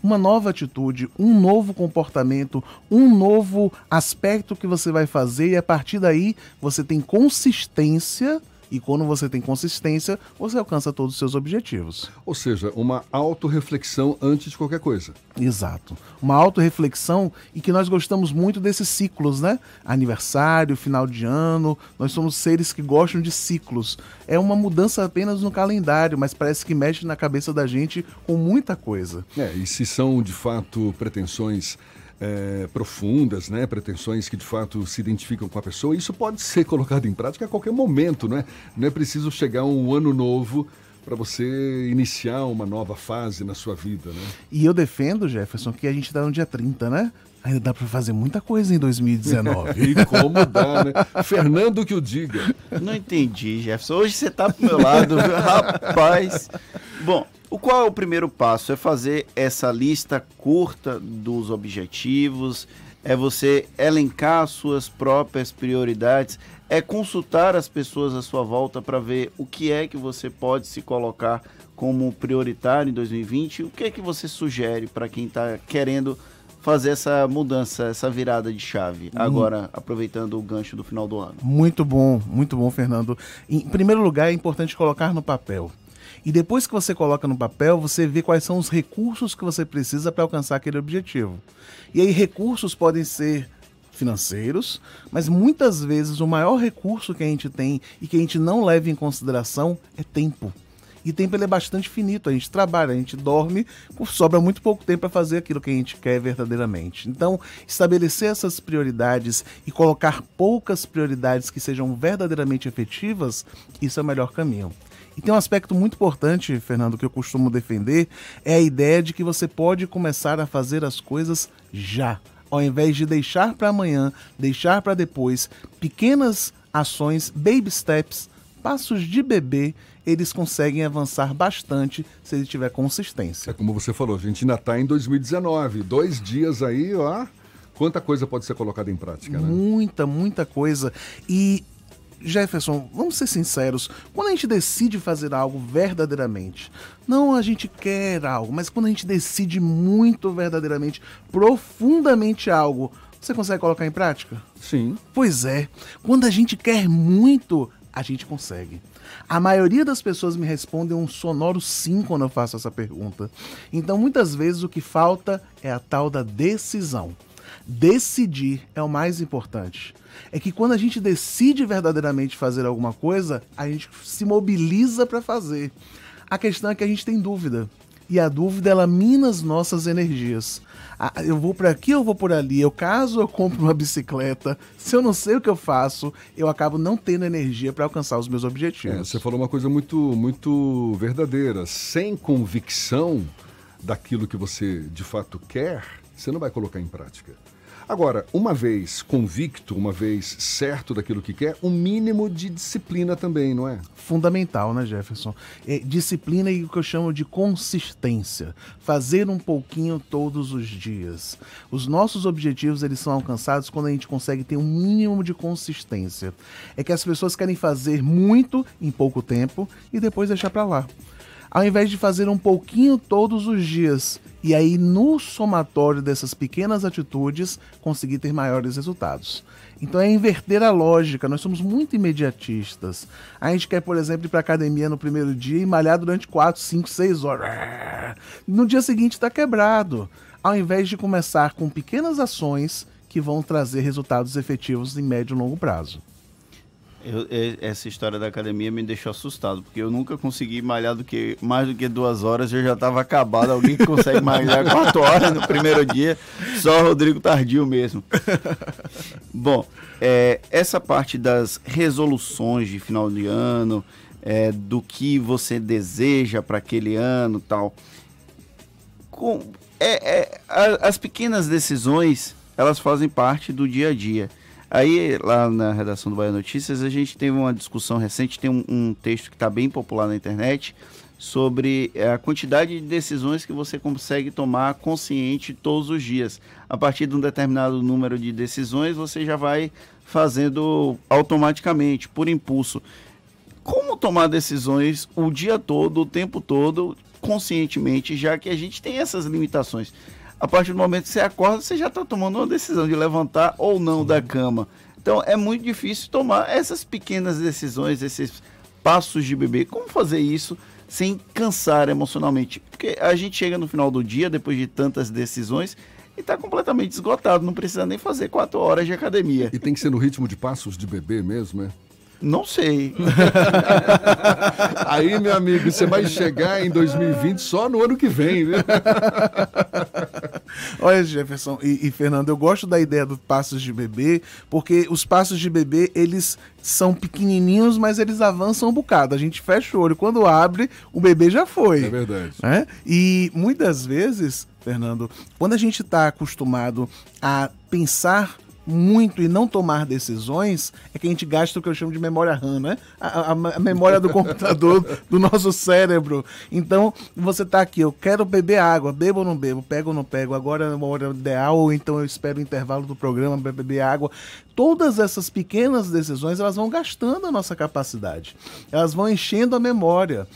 uma nova atitude, um novo comportamento, um novo aspecto que você vai fazer e a partir daí você tem consistência e quando você tem consistência, você alcança todos os seus objetivos. Ou seja, uma autorreflexão antes de qualquer coisa. Exato. Uma autorreflexão e que nós gostamos muito desses ciclos, né? Aniversário, final de ano, nós somos seres que gostam de ciclos. É uma mudança apenas no calendário, mas parece que mexe na cabeça da gente com muita coisa. É, e se são de fato pretensões é, profundas, né? pretensões que de fato se identificam com a pessoa. Isso pode ser colocado em prática a qualquer momento, não é? Não é preciso chegar um ano novo para você iniciar uma nova fase na sua vida, né? E eu defendo, Jefferson, que a gente está no dia 30, né? Ainda dá para fazer muita coisa em 2019. e como dá, né? Fernando que o diga. Não entendi, Jefferson. Hoje você tá pro meu lado, viu? rapaz. Bom, o qual é o primeiro passo? É fazer essa lista curta dos objetivos, é você elencar as suas próprias prioridades, é consultar as pessoas à sua volta para ver o que é que você pode se colocar como prioritário em 2020, o que é que você sugere para quem está querendo fazer essa mudança, essa virada de chave, Hum. agora aproveitando o gancho do final do ano? Muito bom, muito bom, Fernando. Em primeiro lugar, é importante colocar no papel. E depois que você coloca no papel, você vê quais são os recursos que você precisa para alcançar aquele objetivo. E aí, recursos podem ser financeiros, mas muitas vezes o maior recurso que a gente tem e que a gente não leva em consideração é tempo. E tempo ele é bastante finito. A gente trabalha, a gente dorme, sobra muito pouco tempo para fazer aquilo que a gente quer verdadeiramente. Então, estabelecer essas prioridades e colocar poucas prioridades que sejam verdadeiramente efetivas, isso é o melhor caminho. E tem um aspecto muito importante, Fernando, que eu costumo defender, é a ideia de que você pode começar a fazer as coisas já, ao invés de deixar para amanhã, deixar para depois, pequenas ações, baby steps, passos de bebê, eles conseguem avançar bastante se ele tiver consistência. É como você falou, a gente ainda está em 2019. Dois dias aí, ó. Quanta coisa pode ser colocada em prática, né? Muita, muita coisa. E, Jefferson, vamos ser sinceros, quando a gente decide fazer algo verdadeiramente, não a gente quer algo, mas quando a gente decide muito verdadeiramente, profundamente algo, você consegue colocar em prática? Sim. Pois é, quando a gente quer muito, a gente consegue. A maioria das pessoas me respondem um sonoro sim quando eu faço essa pergunta. Então, muitas vezes o que falta é a tal da decisão. Decidir é o mais importante. É que quando a gente decide verdadeiramente fazer alguma coisa, a gente se mobiliza para fazer. A questão é que a gente tem dúvida. E a dúvida ela mina as nossas energias. Ah, eu vou por aqui, eu vou por ali. Eu caso eu compro uma bicicleta. Se eu não sei o que eu faço, eu acabo não tendo energia para alcançar os meus É, objetivos. você falou uma coisa muito, muito verdadeira. Sem convicção daquilo que você de fato quer, você não vai colocar em prática. Agora, uma vez convicto, uma vez certo daquilo que quer, um mínimo de disciplina também, não é? Fundamental, né, Jefferson? É, disciplina e o que eu chamo de consistência. Fazer um pouquinho todos os dias. Os nossos objetivos eles são alcançados quando a gente consegue ter um mínimo de consistência. É que as pessoas querem fazer muito em pouco tempo e depois deixar para lá. Ao invés de fazer um pouquinho todos os dias e aí no somatório dessas pequenas atitudes conseguir ter maiores resultados. Então é inverter a lógica, nós somos muito imediatistas. A gente quer, por exemplo, ir para academia no primeiro dia e malhar durante 4, 5, 6 horas. No dia seguinte está quebrado. Ao invés de começar com pequenas ações que vão trazer resultados efetivos em médio e longo prazo. Eu- essa história da academia me deixou assustado, porque eu nunca consegui malhar do que, mais do que duas horas, eu já estava acabado. Alguém que consegue malhar quatro horas no primeiro dia, só o Rodrigo Tardio mesmo. Bom, é, essa parte das resoluções de final de ano, é, do que você deseja para aquele ano tal, com, é, é, as pequenas decisões, elas fazem parte do dia a dia. Aí, lá na redação do Bahia Notícias, a gente teve uma discussão recente, tem um, um texto que está bem popular na internet, sobre eh, a quantidade de decisões que você consegue tomar consciente todos os dias. A partir de um determinado número de decisões, você já vai fazendo automaticamente, por impulso. Como tomar decisões o dia todo, o tempo todo, conscientemente, já que a gente tem essas limitações? A partir do momento que você acorda, você já está tomando uma decisão de levantar ou não da cama. Então é muito difícil tomar essas pequenas decisões, esses passos de bebê. Como fazer isso sem cansar emocionalmente? Porque a gente chega no final do dia, depois de tantas decisões, e está completamente esgotado. Não precisa nem fazer quatro horas de academia. E tem que ser no ritmo de passos de bebê mesmo, é? Não sei. Aí, meu amigo, você vai chegar em 2020 só no ano que vem, viu? Olha, Jefferson e, e Fernando, eu gosto da ideia dos passos de bebê, porque os passos de bebê, eles são pequenininhos, mas eles avançam um bocado. A gente fecha o olho, quando abre, o bebê já foi. É verdade. né? E muitas vezes, Fernando, quando a gente está acostumado a pensar muito e não tomar decisões, é que a gente gasta o que eu chamo de memória RAM, né? A, a, a memória do computador, do nosso cérebro. Então, você tá aqui, eu quero beber água, bebo ou não bebo, pego ou não pego, agora é uma hora ideal, ou então eu espero o intervalo do programa para beber água. Todas essas pequenas decisões, elas vão gastando a nossa capacidade. Elas vão enchendo a memória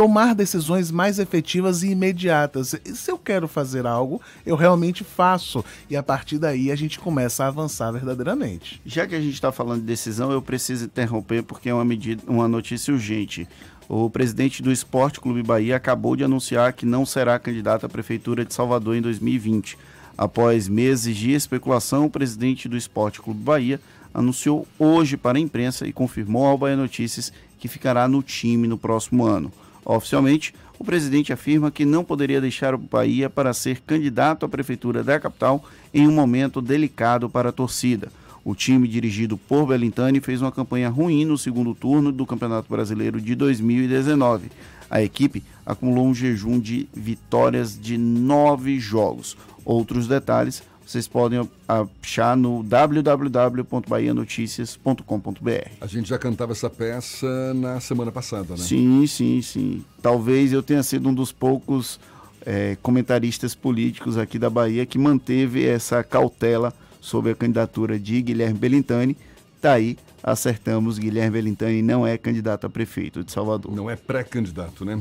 tomar decisões mais efetivas e imediatas. E se eu quero fazer algo, eu realmente faço. E a partir daí a gente começa a avançar verdadeiramente. Já que a gente está falando de decisão, eu preciso interromper porque é uma, medida, uma notícia urgente. O presidente do Esporte Clube Bahia acabou de anunciar que não será candidato à Prefeitura de Salvador em 2020. Após meses de especulação, o presidente do Esporte Clube Bahia anunciou hoje para a imprensa e confirmou ao Bahia Notícias que ficará no time no próximo ano. Oficialmente, o presidente afirma que não poderia deixar o Bahia para ser candidato à prefeitura da capital em um momento delicado para a torcida. O time dirigido por Belintani fez uma campanha ruim no segundo turno do Campeonato Brasileiro de 2019. A equipe acumulou um jejum de vitórias de nove jogos. Outros detalhes vocês podem achar no www.bahianoticias.com.br. A gente já cantava essa peça na semana passada, né? Sim, sim, sim. Talvez eu tenha sido um dos poucos é, comentaristas políticos aqui da Bahia que manteve essa cautela sobre a candidatura de Guilherme Belintani. Tá aí, acertamos, Guilherme Belintani não é candidato a prefeito de Salvador. Não é pré-candidato, né?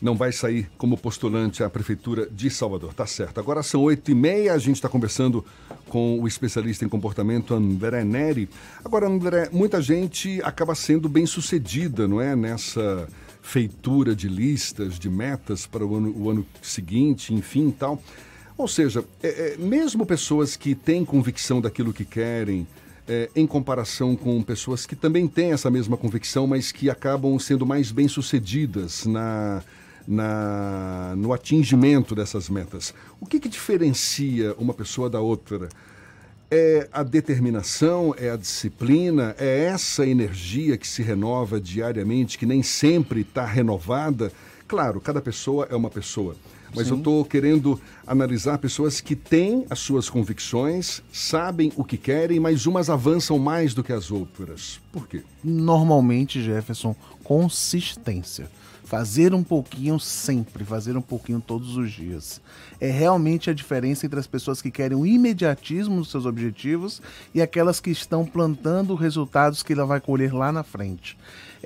Não vai sair como postulante à Prefeitura de Salvador. Tá certo. Agora são oito e meia, a gente está conversando com o especialista em comportamento André Neri. Agora, André, muita gente acaba sendo bem sucedida, não é? Nessa feitura de listas, de metas para o ano, o ano seguinte, enfim tal. Ou seja, é, é, mesmo pessoas que têm convicção daquilo que querem, é, em comparação com pessoas que também têm essa mesma convicção, mas que acabam sendo mais bem-sucedidas na, na, no atingimento dessas metas. O que, que diferencia uma pessoa da outra? É a determinação, é a disciplina, é essa energia que se renova diariamente, que nem sempre está renovada. Claro, cada pessoa é uma pessoa. Mas Sim. eu estou querendo analisar pessoas que têm as suas convicções, sabem o que querem, mas umas avançam mais do que as outras. Por quê? Normalmente, Jefferson, consistência. Fazer um pouquinho sempre, fazer um pouquinho todos os dias. É realmente a diferença entre as pessoas que querem o imediatismo nos seus objetivos e aquelas que estão plantando resultados que ela vai colher lá na frente.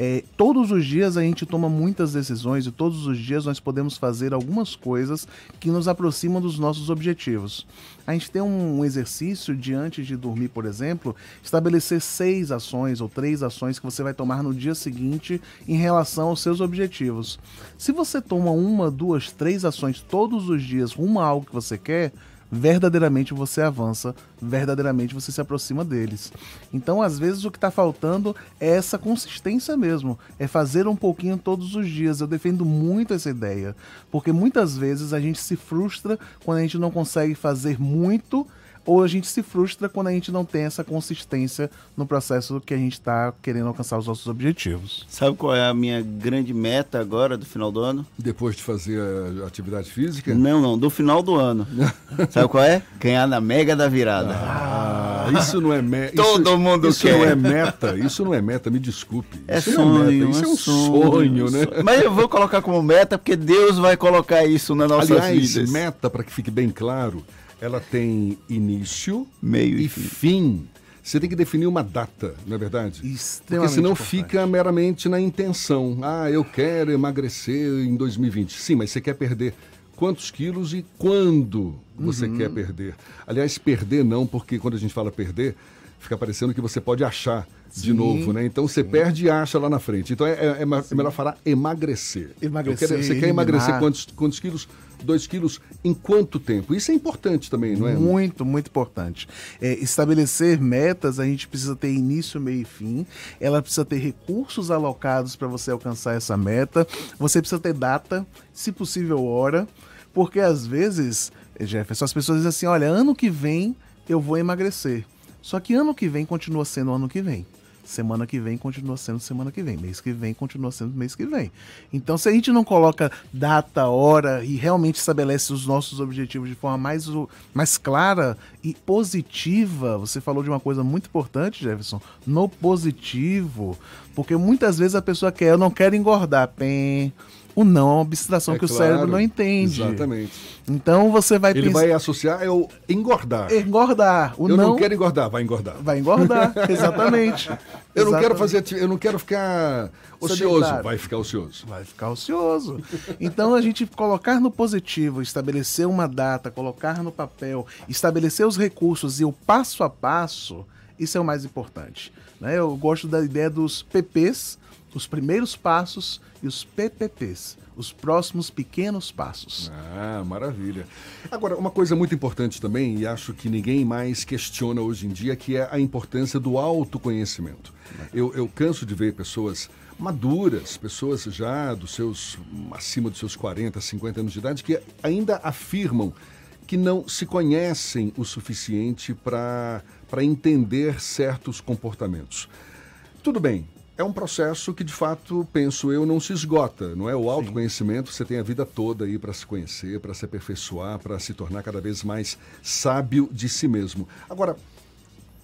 É, todos os dias a gente toma muitas decisões e todos os dias nós podemos fazer algumas coisas que nos aproximam dos nossos objetivos. A gente tem um exercício de antes de dormir, por exemplo, estabelecer seis ações ou três ações que você vai tomar no dia seguinte em relação aos seus objetivos. Se você toma uma, duas, três ações todos os dias rumo a algo que você quer, verdadeiramente você avança, verdadeiramente você se aproxima deles. Então, às vezes, o que está faltando é essa consistência mesmo, é fazer um pouquinho todos os dias. Eu defendo muito essa ideia, porque muitas vezes a gente se frustra quando a gente não consegue fazer muito ou a gente se frustra quando a gente não tem essa consistência no processo que a gente está querendo alcançar os nossos objetivos. Sabe qual é a minha grande meta agora do final do ano? Depois de fazer a atividade física? Não, não, do final do ano. Sabe qual é? Ganhar na Mega da Virada. Ah, isso não é meta. Todo mundo isso quer. Isso não é meta, isso não é meta, me desculpe. É isso sonho, é meta, isso é um sonho, sonho, né? Mas eu vou colocar como meta porque Deus vai colocar isso na nossa vida. Aliás, vidas. meta, para que fique bem claro, ela tem início, meio e, fim. fim. Você tem que definir uma data, não é verdade? Porque senão importante. fica meramente na intenção. Ah, eu quero emagrecer em 2020. Sim, mas você quer perder quantos quilos e quando você Uhum. quer perder. Aliás, perder não, porque quando a gente fala perder, fica parecendo que você pode achar de Sim. novo, né? Então você perde e acha lá na frente. Então é, é- é é melhor falar emagrecer. Emagrecer, quero- você quer eliminar. emagrecer quantos, quantos quilos? Dois quilos em quanto tempo? Isso é importante também, não é? Muito, muito importante. É, estabelecer metas, a gente precisa ter início, meio e fim. Ela precisa ter recursos alocados para você alcançar essa meta. Você precisa ter data, se possível, hora. Porque às vezes, Jefferson, as pessoas dizem assim: olha, ano que vem eu vou emagrecer. Só que ano que vem continua sendo ano que vem. Semana que vem continua sendo semana que vem, mês que vem continua sendo mês que vem. Então, se a gente não coloca data, hora e realmente estabelece os nossos objetivos de forma mais, mais clara e positiva, você falou de uma coisa muito importante, Jefferson, no positivo, porque muitas vezes a pessoa quer, eu não quero engordar, pem, o não é uma abstração É que o claro, cérebro não entende. Exatamente. Então você vai Ele pensar- vai associar é o engordar. engordar. O eu não, não quero engordar, vai engordar. vai engordar, exatamente. Eu não quero fazer, eu não quero ficar ocioso, Sedentário. vai ficar ocioso. Vai ficar ocioso. Então a gente colocar no positivo, estabelecer uma data, colocar no papel, estabelecer os recursos e o passo a passo, isso é o mais importante. né? Eu gosto da ideia dos PPs, os primeiros passos e os PPPs, os próximos pequenos passos. Ah, maravilha. Agora, uma coisa muito importante também, e acho que ninguém mais questiona hoje em dia, que é a importância do autoconhecimento. Eu, eu canso de ver pessoas maduras, pessoas já dos seus acima dos seus 40, 50 anos de idade, que ainda afirmam que não se conhecem o suficiente para entender certos comportamentos. Tudo bem, é um processo que de fato, penso eu, não se esgota, não é? O autoconhecimento, você tem a vida toda aí para se conhecer, para se aperfeiçoar, para se tornar cada vez mais sábio de si mesmo. Agora,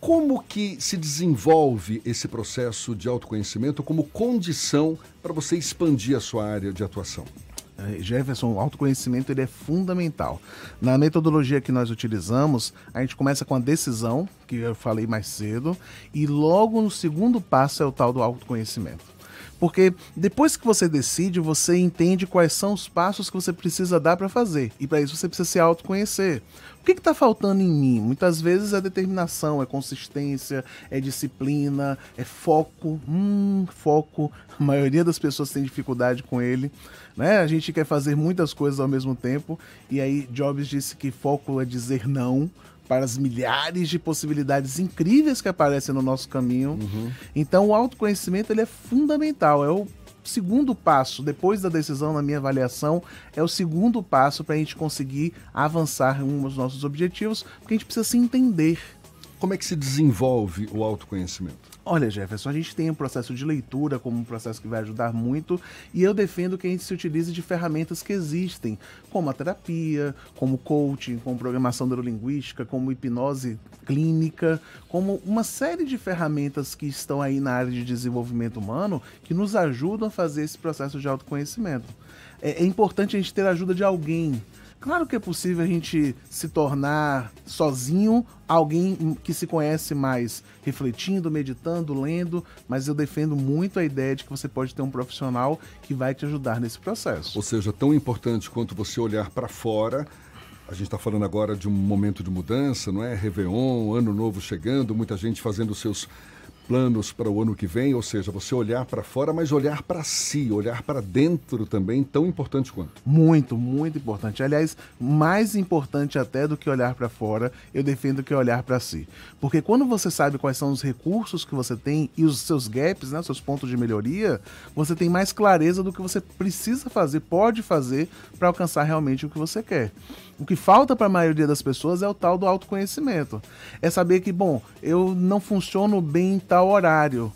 como que se desenvolve esse processo de autoconhecimento como condição para você expandir a sua área de atuação? É, Jefferson, o autoconhecimento ele é fundamental. Na metodologia que nós utilizamos, a gente começa com a decisão, que eu falei mais cedo, e logo no segundo passo é o tal do autoconhecimento. Porque depois que você decide, você entende quais são os passos que você precisa dar para fazer. E para isso você precisa se autoconhecer. O que está faltando em mim? Muitas vezes é determinação, é consistência, é disciplina, é foco. Hum, foco. A maioria das pessoas tem dificuldade com ele. Né? A gente quer fazer muitas coisas ao mesmo tempo. E aí Jobs disse que foco é dizer não para as milhares de possibilidades incríveis que aparecem no nosso caminho. Então o autoconhecimento ele é fundamental, é o segundo passo, depois da decisão na minha avaliação, é o segundo passo para a gente conseguir avançar em um dos nossos objetivos, porque a gente precisa se entender. Como é que se desenvolve o autoconhecimento? Olha, Jefferson, a gente tem um processo de leitura como um processo que vai ajudar muito, e eu defendo que a gente se utilize de ferramentas que existem, como a terapia, como coaching, como programação neurolinguística, como hipnose clínica, como uma série de ferramentas que estão aí na área de desenvolvimento humano que nos ajudam a fazer esse processo de autoconhecimento. É, é importante a gente ter a ajuda de alguém. Claro que é possível a gente se tornar sozinho alguém que se conhece mais, refletindo, meditando, lendo, mas eu defendo muito a ideia de que você pode ter um profissional que vai te ajudar nesse processo. Ou seja, tão importante quanto você olhar para fora. A gente está falando agora de um momento de mudança, não é? Réveillon, ano novo chegando, muita gente fazendo seus planos para o ano que vem, ou seja, você olhar para fora, mas olhar para si, olhar para dentro também, tão importante quanto. Muito, muito importante. Aliás, mais importante até do que olhar para fora, eu defendo que olhar para si. Porque quando você sabe quais são os recursos que você tem e os seus gaps, né, seus pontos de melhoria, você tem mais clareza do que você precisa fazer, pode fazer para alcançar realmente o que você quer. O que falta para a maioria das pessoas é o tal do autoconhecimento. É saber que, bom, eu não funciono bem em tal horário.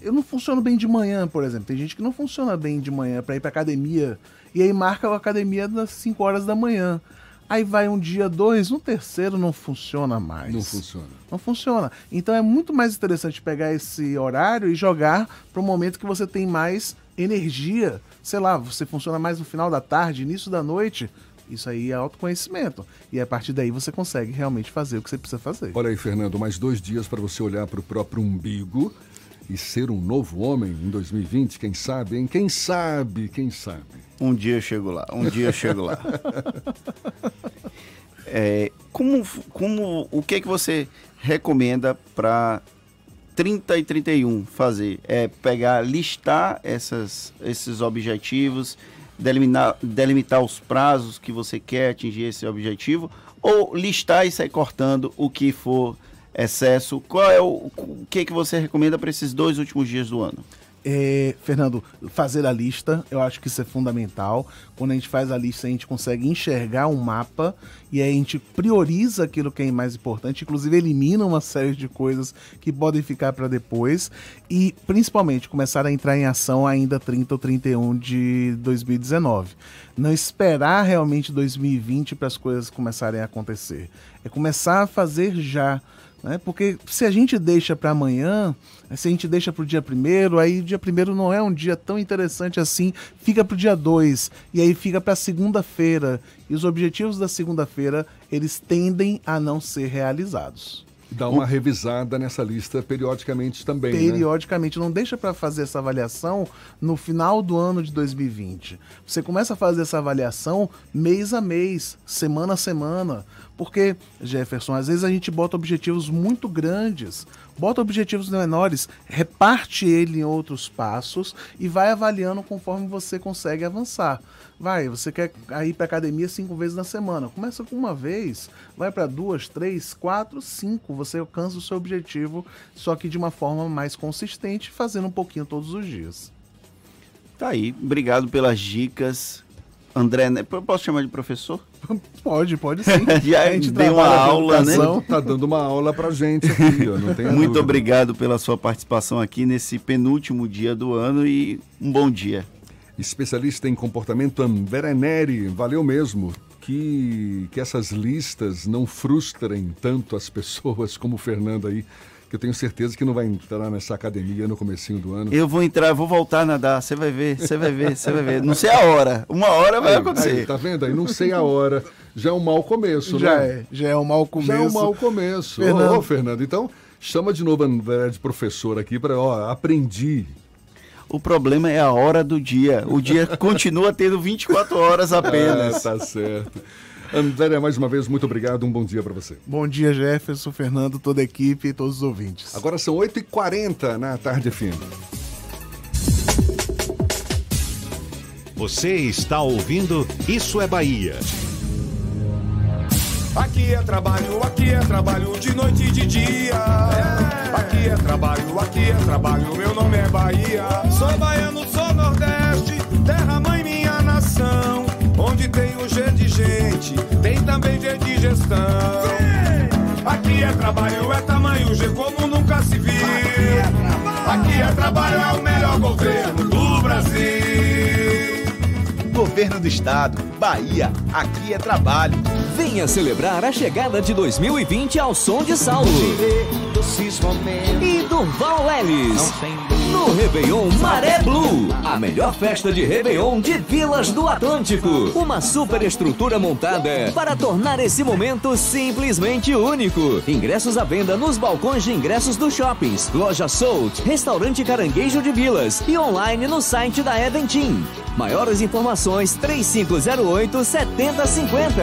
Eu não funciono bem de manhã, por exemplo. Tem gente que não funciona bem de manhã para ir para academia e aí marca a academia das 5 horas da manhã. Aí vai um dia, dois, no terceiro não funciona mais. Não funciona. Não funciona. Então é muito mais interessante pegar esse horário e jogar para um momento que você tem mais energia. Sei lá, você funciona mais no final da tarde, início da noite. Isso aí é autoconhecimento. E a partir daí você consegue realmente fazer o que você precisa fazer. Olha aí, Fernando, mais dois dias para você olhar para o próprio umbigo e ser um novo homem em 2020, quem sabe, hein? Quem sabe, quem sabe. Um dia eu chego lá, um dia eu chego lá. É, como, como, o que é que você recomenda para 30 e 31 fazer? É pegar, listar essas, esses objetivos, delimitar, delimitar os prazos que você quer atingir esse objetivo, ou listar e sair cortando o que for excesso? Qual é o, o que que você recomenda para esses dois últimos dias do ano? É, Fernando, fazer a lista, eu acho que isso é fundamental. Quando a gente faz a lista, a gente consegue enxergar um mapa e aí a gente prioriza aquilo que é mais importante, inclusive elimina uma série de coisas que podem ficar para depois e principalmente começar a entrar em ação ainda 30 ou 31 de 2019. Não esperar realmente 2020 para as coisas começarem a acontecer. É começar a fazer já né? Porque se a gente deixa para amanhã, se a gente deixa para o dia primeiro, aí o dia primeiro não é um dia tão interessante assim, fica para o dia dois, e aí fica para segunda-feira. E os objetivos da segunda-feira, eles tendem a não ser realizados. Dá uma revisada nessa lista periodicamente também. né? Periodicamente, né? não deixa para fazer essa avaliação no final do ano de 2020. Você começa a fazer essa avaliação mês a mês, semana a semana. Porque, Jefferson, às vezes a gente bota objetivos muito grandes, bota objetivos menores, reparte ele em outros passos e vai avaliando conforme você consegue avançar. Vai, você quer ir para academia cinco vezes na semana. Começa com uma vez, vai para duas, três, quatro, cinco. Você alcança o seu objetivo, só que de uma forma mais consistente, fazendo um pouquinho todos os dias. Tá aí, obrigado pelas dicas. André, né? posso chamar de professor? Pode, pode sim. Já a gente deu uma aula, né? Tá dando uma aula pra gente aqui, ó, Muito dúvida. obrigado pela sua participação aqui nesse penúltimo dia do ano e um bom dia. Especialista em comportamento André Neri, valeu mesmo. Que, que essas listas não frustrem tanto as pessoas como o Fernando aí, que eu tenho certeza que não vai entrar nessa academia no comecinho do ano. Eu vou entrar, vou voltar a nadar, você vai ver, você vai ver, você vai ver. Não sei a hora, uma hora vai Aí, acontecer. aí, tá vendo aí? Não sei a hora. Já é um mau começo, Já né? é, já é um mau começo. Já é um mau começo. Fernando. Ô, Fernando, então chama de novo a André de professor aqui para, ó, aprendi. O problema é a hora do dia. O dia continua tendo 24 horas apenas. Ah, tá certo. André, mais uma vez, muito obrigado. Um bom dia para você. Bom dia, Jefferson, Fernando, toda a equipe e todos os ouvintes. Agora são 8h40 na tarde fina. Você está ouvindo Isso é Bahia. Aqui é trabalho, aqui é trabalho de noite e de dia. Aqui é trabalho, aqui é trabalho, meu nome é Bahia. Sou baiano, sou nordeste, terra mãe minha nação. Onde tem o gente, tem também G de gestão. Aqui é trabalho, é tamanho G como nunca se viu. Aqui é trabalho, é o melhor governo do Brasil. Governo do Estado, Bahia, aqui é trabalho. Venha celebrar a chegada de 2020 ao som de Saulo e Durval Lelis. No Réveillon Maré Blue, a melhor festa de Réveillon de Vilas do Atlântico. Uma super estrutura montada para tornar esse momento simplesmente único. Ingressos à venda nos balcões de ingressos dos shoppings, Loja Soult, Restaurante Caranguejo de Vilas e online no site da Eventim. Maiores informações 3508 7050.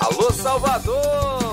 Alô, Salvador!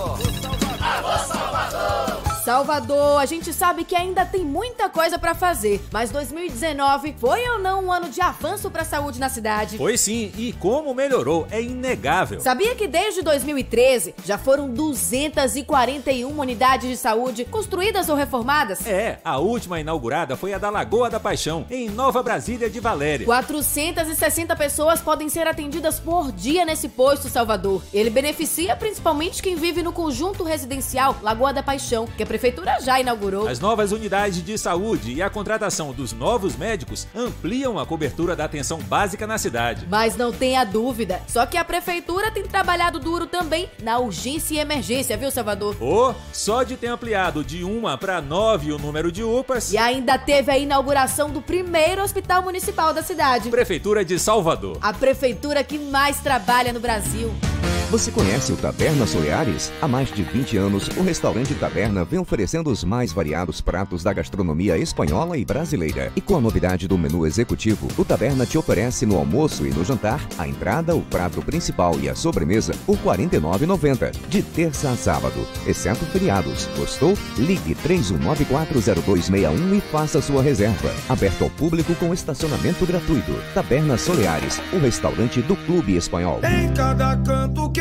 Salvador! A gente sabe que ainda tem muita coisa pra fazer, mas 2019 foi ou não um ano de avanço pra saúde na cidade? Foi sim, e como melhorou é inegável. Sabia que desde 2013 já foram 241 unidades de saúde construídas ou reformadas? É, a última inaugurada foi a da Lagoa da Paixão, em Nova Brasília de Valéria. 460 pessoas podem ser atendidas por dia nesse posto, Salvador. Ele beneficia principalmente quem vive no conjunto residencial Lagoa da Paixão, que a prefeitura já inaugurou. As novas unidades de saúde e a contratação dos novos médicos ampliam a cobertura da atenção básica na cidade. Mas não tenha dúvida, só que a prefeitura tem trabalhado duro também na urgência e emergência, viu, Salvador? Oh, só de ter ampliado de uma para nove o número de UPAs. E ainda teve a inauguração do primeiro hospital municipal da cidade. Prefeitura de Salvador. A prefeitura que mais trabalha no Brasil. Você conhece o Taberna Soleares? Há mais de 20 anos, o restaurante Taberna vem oferecendo os mais variados pratos da gastronomia espanhola e brasileira. E com a novidade do menu executivo, o Taberna te oferece no almoço e no jantar a entrada, o prato principal e a sobremesa por R$ 49,90, de terça a sábado, exceto feriados. Gostou? Ligue 31940261 e faça sua reserva. Aberto ao público com estacionamento gratuito. Taberna Soleares, o restaurante do Clube Espanhol. Em cada canto que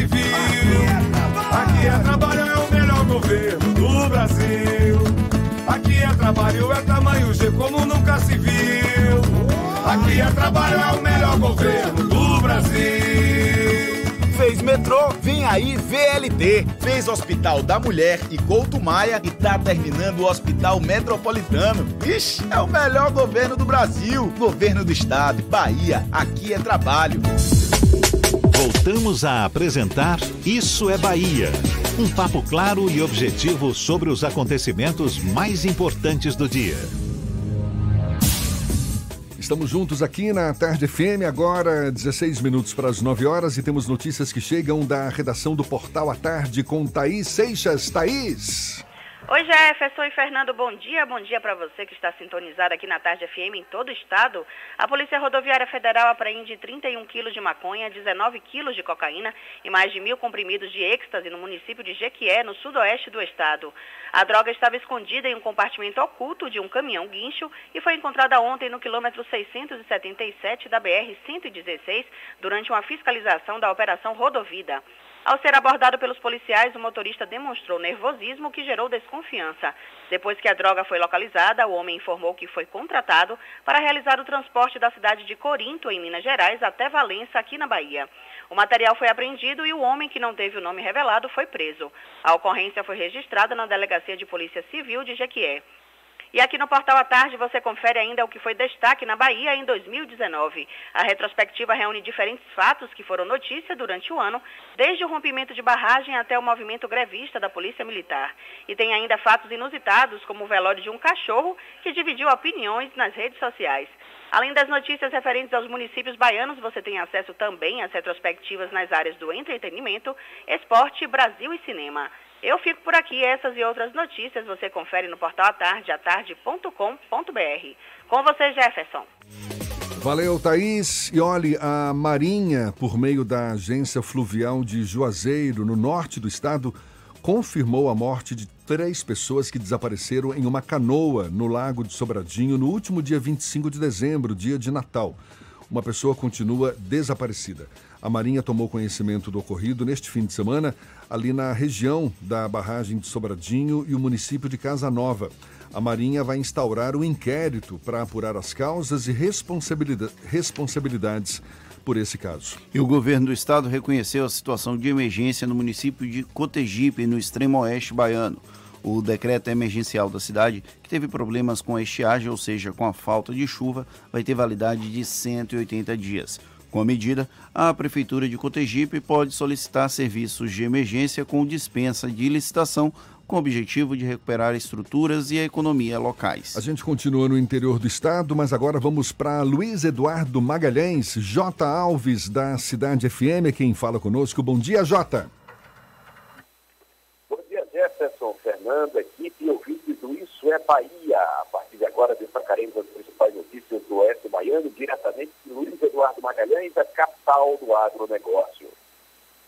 viu. Aqui é trabalho, é o melhor governo do Brasil. Aqui é trabalho, é tamanho G como nunca se viu. Aqui é trabalho, é o melhor governo do Brasil. Fez metrô, vem aí VLT. Fez Hospital da Mulher e Couto Maia e tá terminando o Hospital Metropolitano. Ixi, é o melhor governo do Brasil. Governo do Estado, Bahia, aqui é trabalho. Voltamos a apresentar Isso é Bahia. Um papo claro e objetivo sobre os acontecimentos mais importantes do dia. Estamos juntos aqui na Tarde FM, agora 16 minutos para as 9 horas e temos notícias que chegam da redação do Portal à Tarde com Thaís Seixas. Thaís! Oi Jefferson e Fernando, bom dia. Bom dia para você que está sintonizado aqui na Tarde FM em todo o estado. A Polícia Rodoviária Federal apreende 31 quilos de maconha, 19 quilos de cocaína e mais de mil comprimidos de êxtase no município de Jequié, no sudoeste do estado. A droga estava escondida em um compartimento oculto de um caminhão guincho e foi encontrada ontem no quilômetro 677 da BR-116 durante uma fiscalização da Operação Rodovida. Ao ser abordado pelos policiais, o motorista demonstrou nervosismo que gerou desconfiança. Depois que a droga foi localizada, o homem informou que foi contratado para realizar o transporte da cidade de Corinto, em Minas Gerais, até Valença, aqui na Bahia. O material foi apreendido e o homem, que não teve o nome revelado, foi preso. A ocorrência foi registrada na Delegacia de Polícia Civil de Jequié. E aqui no Portal à Tarde você confere ainda o que foi destaque na Bahia em 2019. A retrospectiva reúne diferentes fatos que foram notícia durante o ano, desde o rompimento de barragem até o movimento grevista da Polícia Militar. E tem ainda fatos inusitados, como o velório de um cachorro que dividiu opiniões nas redes sociais. Além das notícias referentes aos municípios baianos, você tem acesso também às retrospectivas nas áreas do entretenimento, esporte, Brasil e cinema. Eu fico por aqui. Essas e outras notícias você confere no portal atardeatarde.com.br. Com você, Jefferson. Valeu, Thaís. E olhe, a Marinha, por meio da Agência Fluvial de Juazeiro, no norte do estado, confirmou a morte de três pessoas que desapareceram em uma canoa no Lago de Sobradinho no último dia 25 de dezembro, dia de Natal. Uma pessoa continua desaparecida. A Marinha tomou conhecimento do ocorrido neste fim de semana, ali na região da barragem de Sobradinho e o município de Casa Nova. A Marinha vai instaurar um inquérito para apurar as causas e responsabilidade, responsabilidades por esse caso. E o governo do estado reconheceu a situação de emergência no município de Cotegipe, no extremo oeste baiano. O decreto emergencial da cidade, que teve problemas com a estiagem, ou seja, com a falta de chuva, vai ter validade de 180 dias. Com a medida, a Prefeitura de Cotegipe pode solicitar serviços de emergência com dispensa de licitação com o objetivo de recuperar estruturas e a economia locais. A gente continua no interior do estado, mas agora vamos para Luiz Eduardo Magalhães, J. Alves, da Cidade FM, é quem fala conosco. Bom dia, J. Bom dia, Jefferson, Fernando, equipe e ouvintes do Isso é Bahia. A partir de agora destacaremos as principais notícias do Oeste Baiano, diretamente Luiz Eduardo Magalhães, a capital do agronegócio.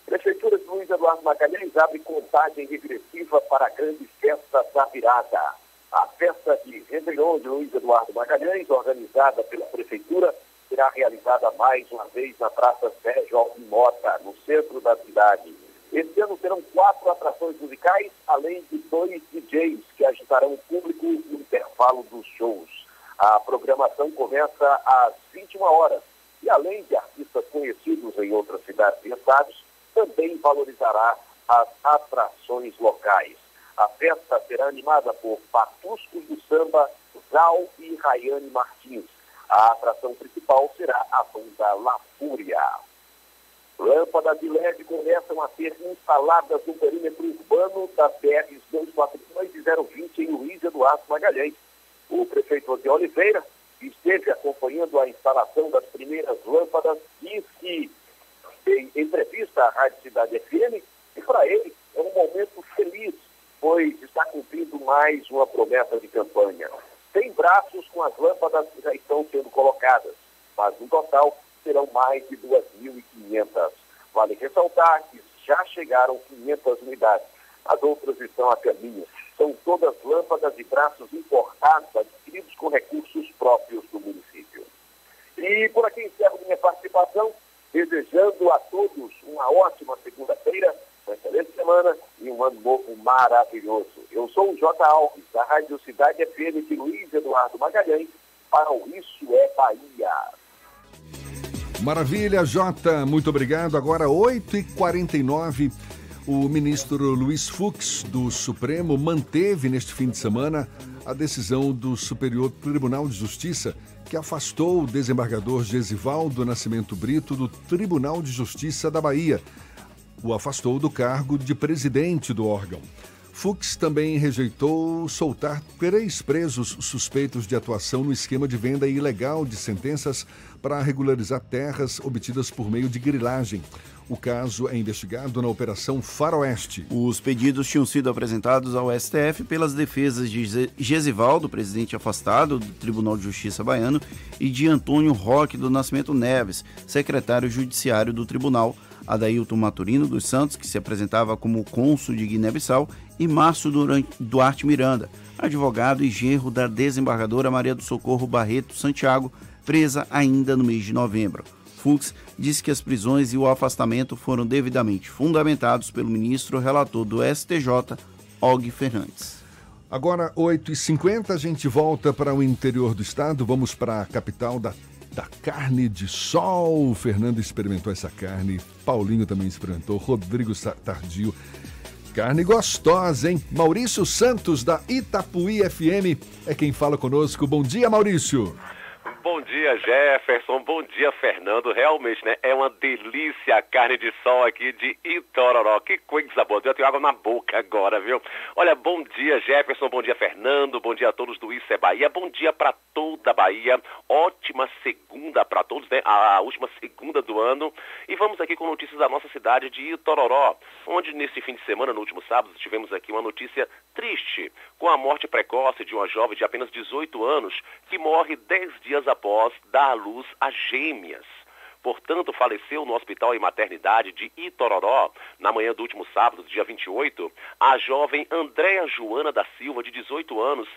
Prefeitura de Luiz Eduardo Magalhães abre contagem regressiva para a grande festa da virada. A festa de Réveillon de Luiz Eduardo Magalhães, organizada pela Prefeitura, será realizada mais uma vez na Praça Sérgio Alvim Mota, no centro da cidade. Este ano terão quatro atrações musicais, além de dois DJs que agitarão o público no intervalo dos shows. A programação começa às 21 horas e, além de artistas conhecidos em outras cidades e estados, também valorizará as atrações locais. A festa será animada por Patuscos do Samba, Zal e Rayane Martins. A atração principal será a banda La Fúria. Lâmpadas de LED começam a ser instaladas no perímetro urbano das BRs 242 e 020 em Luiz Eduardo Magalhães. O prefeito de Oliveira, esteve acompanhando a instalação das primeiras lâmpadas, disse que em entrevista à Rádio Cidade FM, e para ele é um momento feliz, pois está cumprindo mais uma promessa de campanha. 100 braços com as lâmpadas que já estão sendo colocadas, mas no total serão mais de 2.500. Vale ressaltar que já chegaram 500 unidades. As outras estão a caminho. São todas lâmpadas e braços importados, adquiridos com recursos próprios do município. E por aqui encerro minha participação, desejando a todos uma ótima segunda-feira, uma excelente semana e um ano novo maravilhoso. Eu sou o J. Alves, da Rádio Cidade FM de Luiz Eduardo Magalhães, para o Isso é Bahia. Maravilha, Jota, muito obrigado. Agora 8h49. O ministro Luiz Fux, do Supremo, manteve neste fim de semana a decisão do Superior Tribunal de Justiça que afastou o desembargador Gesivaldo Nascimento Brito do Tribunal de Justiça da Bahia. O afastou do cargo de presidente do órgão. Fux também rejeitou soltar três presos suspeitos de atuação no esquema de venda ilegal de sentenças para regularizar terras obtidas por meio de grilagem. O caso é investigado na Operação Faroeste. Os pedidos tinham sido apresentados ao STF pelas defesas de Gesivaldo, presidente afastado do Tribunal de Justiça baiano, e de Antônio Roque do Nascimento Neves, secretário judiciário do tribunal, Adailton Maturino dos Santos, que se apresentava como cônsul de Guiné-Bissau, e Márcio Duarte Miranda, advogado e genro da desembargadora Maria do Socorro Barreto Santiago, presa ainda no mês de novembro. Fux disse que as prisões e o afastamento foram devidamente fundamentados pelo ministro relator do STJ, Og Fernandes. Agora, 8h50, a gente volta para o interior do estado, vamos para a capital da, da carne de sol. O Fernando experimentou essa carne, Paulinho também experimentou, Rodrigo Tardio Carne gostosa, hein? Maurício Santos, da Itapuí FM, é quem fala conosco. Bom dia, Maurício. Bom dia, Jefferson. Bom dia, Fernando. Realmente, né? É uma delícia a carne de sol aqui de Itororó. Que coisa boa. Eu tenho água na boca agora, viu? Olha, bom dia, Jefferson. Bom dia, Fernando. Bom dia a todos do Isso é Bahia. Bom dia para toda a Bahia. Ótima segunda para todos, né? A última segunda do ano. E vamos aqui com notícias da nossa cidade de Itororó, onde nesse fim de semana, no último sábado, tivemos aqui uma notícia triste, com a morte precoce de uma jovem de apenas 18 anos que morre 10 dias após dar à luz a gêmeas. Portanto, faleceu no Hospital e Maternidade de Itororó, na manhã do último sábado, dia 28, a jovem Andréa Joana da Silva, de 18 anos,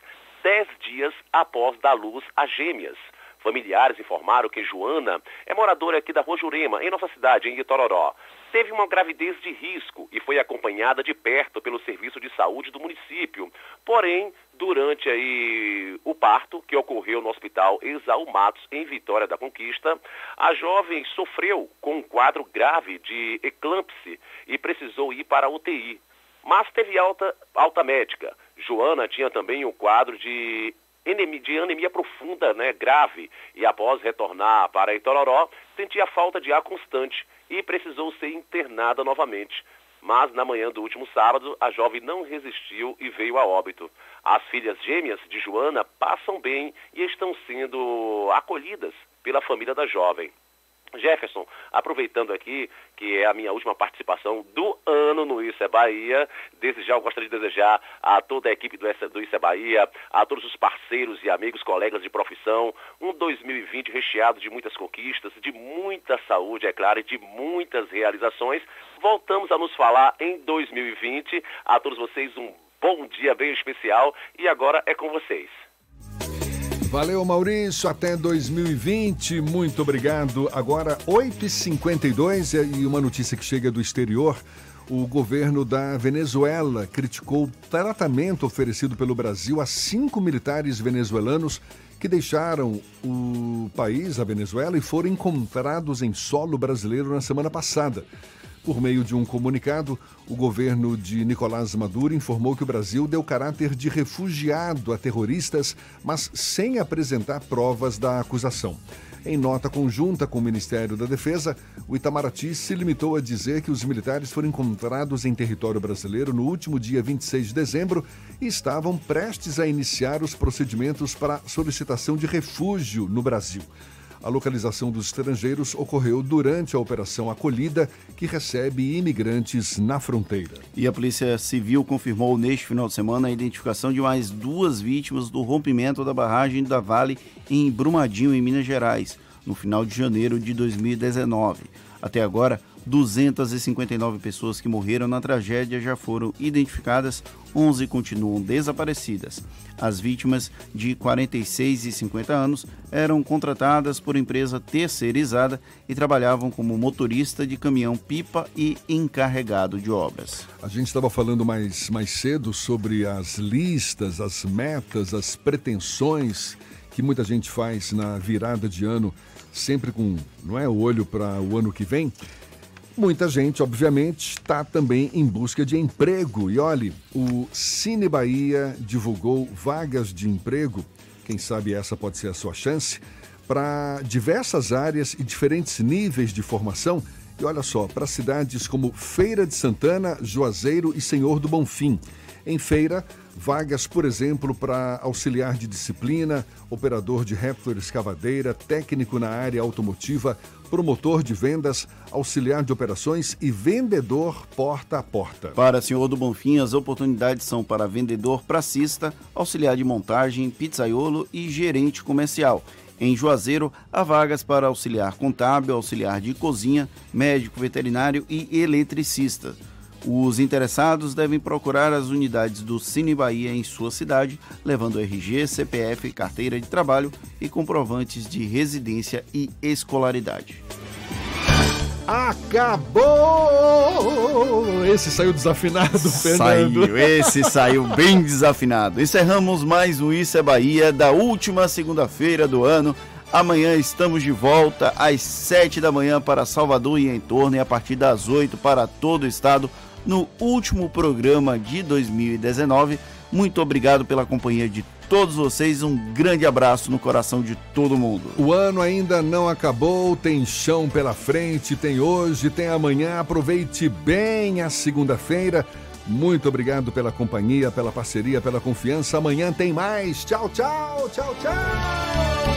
10 dias após dar luz a gêmeas. Familiares informaram que Joana é moradora aqui da Rua Jurema, em nossa cidade, em Itororó. Teve uma gravidez de risco e foi acompanhada de perto pelo Serviço de Saúde do município. Porém, durante aí o parto, que ocorreu no Hospital Exaú Matos, em Vitória da Conquista, a jovem sofreu com um quadro grave de eclâmpsia e precisou ir para a UTI. Mas teve alta, alta médica. Joana tinha também um quadro de de anemia profunda, né, grave, e após retornar para Itororó, sentia falta de ar constante e precisou ser internada novamente. Mas na manhã do último sábado, a jovem não resistiu e veio a óbito. As filhas gêmeas de Joana passam bem e estão sendo acolhidas pela família da jovem. Jefferson, aproveitando aqui, que é a minha última participação do ano no Isso é Bahia, já eu gostaria de desejar a toda a equipe do Isso é Bahia, a todos os parceiros e amigos, colegas de profissão, um 2020 recheado de muitas conquistas, de muita saúde, é claro, e de muitas realizações. Voltamos a nos falar em 2020. A todos vocês um bom dia bem especial e agora é com vocês. Valeu, Maurício. Até 2020. Muito obrigado. Agora, 8h52 e uma notícia que chega do exterior. O governo da Venezuela criticou o tratamento oferecido pelo Brasil a cinco militares venezuelanos que deixaram o país, a Venezuela, e foram encontrados em solo brasileiro na semana passada. Por meio de um comunicado, o governo de Nicolás Maduro informou que o Brasil deu caráter de refugiado a terroristas, mas sem apresentar provas da acusação. Em nota conjunta com o Ministério da Defesa, o Itamaraty se limitou a dizer que os militares foram encontrados em território brasileiro no último dia 26 de dezembro e estavam prestes a iniciar os procedimentos para solicitação de refúgio no Brasil. A localização dos estrangeiros ocorreu durante a Operação Acolhida, que recebe imigrantes na fronteira. E a Polícia Civil confirmou neste final de semana a identificação de mais duas vítimas do rompimento da barragem da Vale em Brumadinho, em Minas Gerais, no final de janeiro de 2019. Até agora, 259 pessoas que morreram na tragédia já foram identificadas, 11 continuam desaparecidas. As vítimas, de 46 e 50 anos, eram contratadas por empresa terceirizada e trabalhavam como motorista de caminhão-pipa e encarregado de obras. A gente estava falando mais, mais cedo sobre as listas, as metas, as pretensões que muita gente faz na virada de ano, sempre com não é, olho para o ano que vem. Muita gente, obviamente, está também em busca de emprego. E olhe, o Cine Bahia divulgou vagas de emprego, quem sabe essa pode ser a sua chance, para diversas áreas e diferentes níveis de formação. E olha só, para cidades como Feira de Santana, Juazeiro e Senhor do Bonfim. Em Feira, vagas, por exemplo, para auxiliar de disciplina, operador de Raptor escavadeira, técnico na área automotiva, promotor de vendas, auxiliar de operações e vendedor porta a porta. Para Senhor do Bonfim, as oportunidades são para vendedor pracista, auxiliar de montagem, pizzaiolo e gerente comercial. Em Juazeiro, há vagas para auxiliar contábil, auxiliar de cozinha, médico veterinário e eletricista. Os interessados devem procurar as unidades do Cine Bahia em sua cidade, levando RG, CPF, carteira de trabalho e comprovantes de residência e escolaridade. Acabou! Esse saiu desafinado, Fernando. Saiu, esse saiu bem desafinado. Encerramos mais um Isso é Bahia da última segunda-feira do ano. Amanhã estamos de volta às 7 da manhã para Salvador e em torno e a partir das 8 para todo o estado no último programa de 2019. Muito obrigado pela companhia de todos vocês. Um grande abraço no coração de todo mundo. O ano ainda não acabou, tem chão pela frente, tem hoje, tem amanhã. Aproveite bem a segunda-feira. Muito obrigado pela companhia, pela parceria, pela confiança. Amanhã tem mais. Tchau, tchau, tchau, tchau.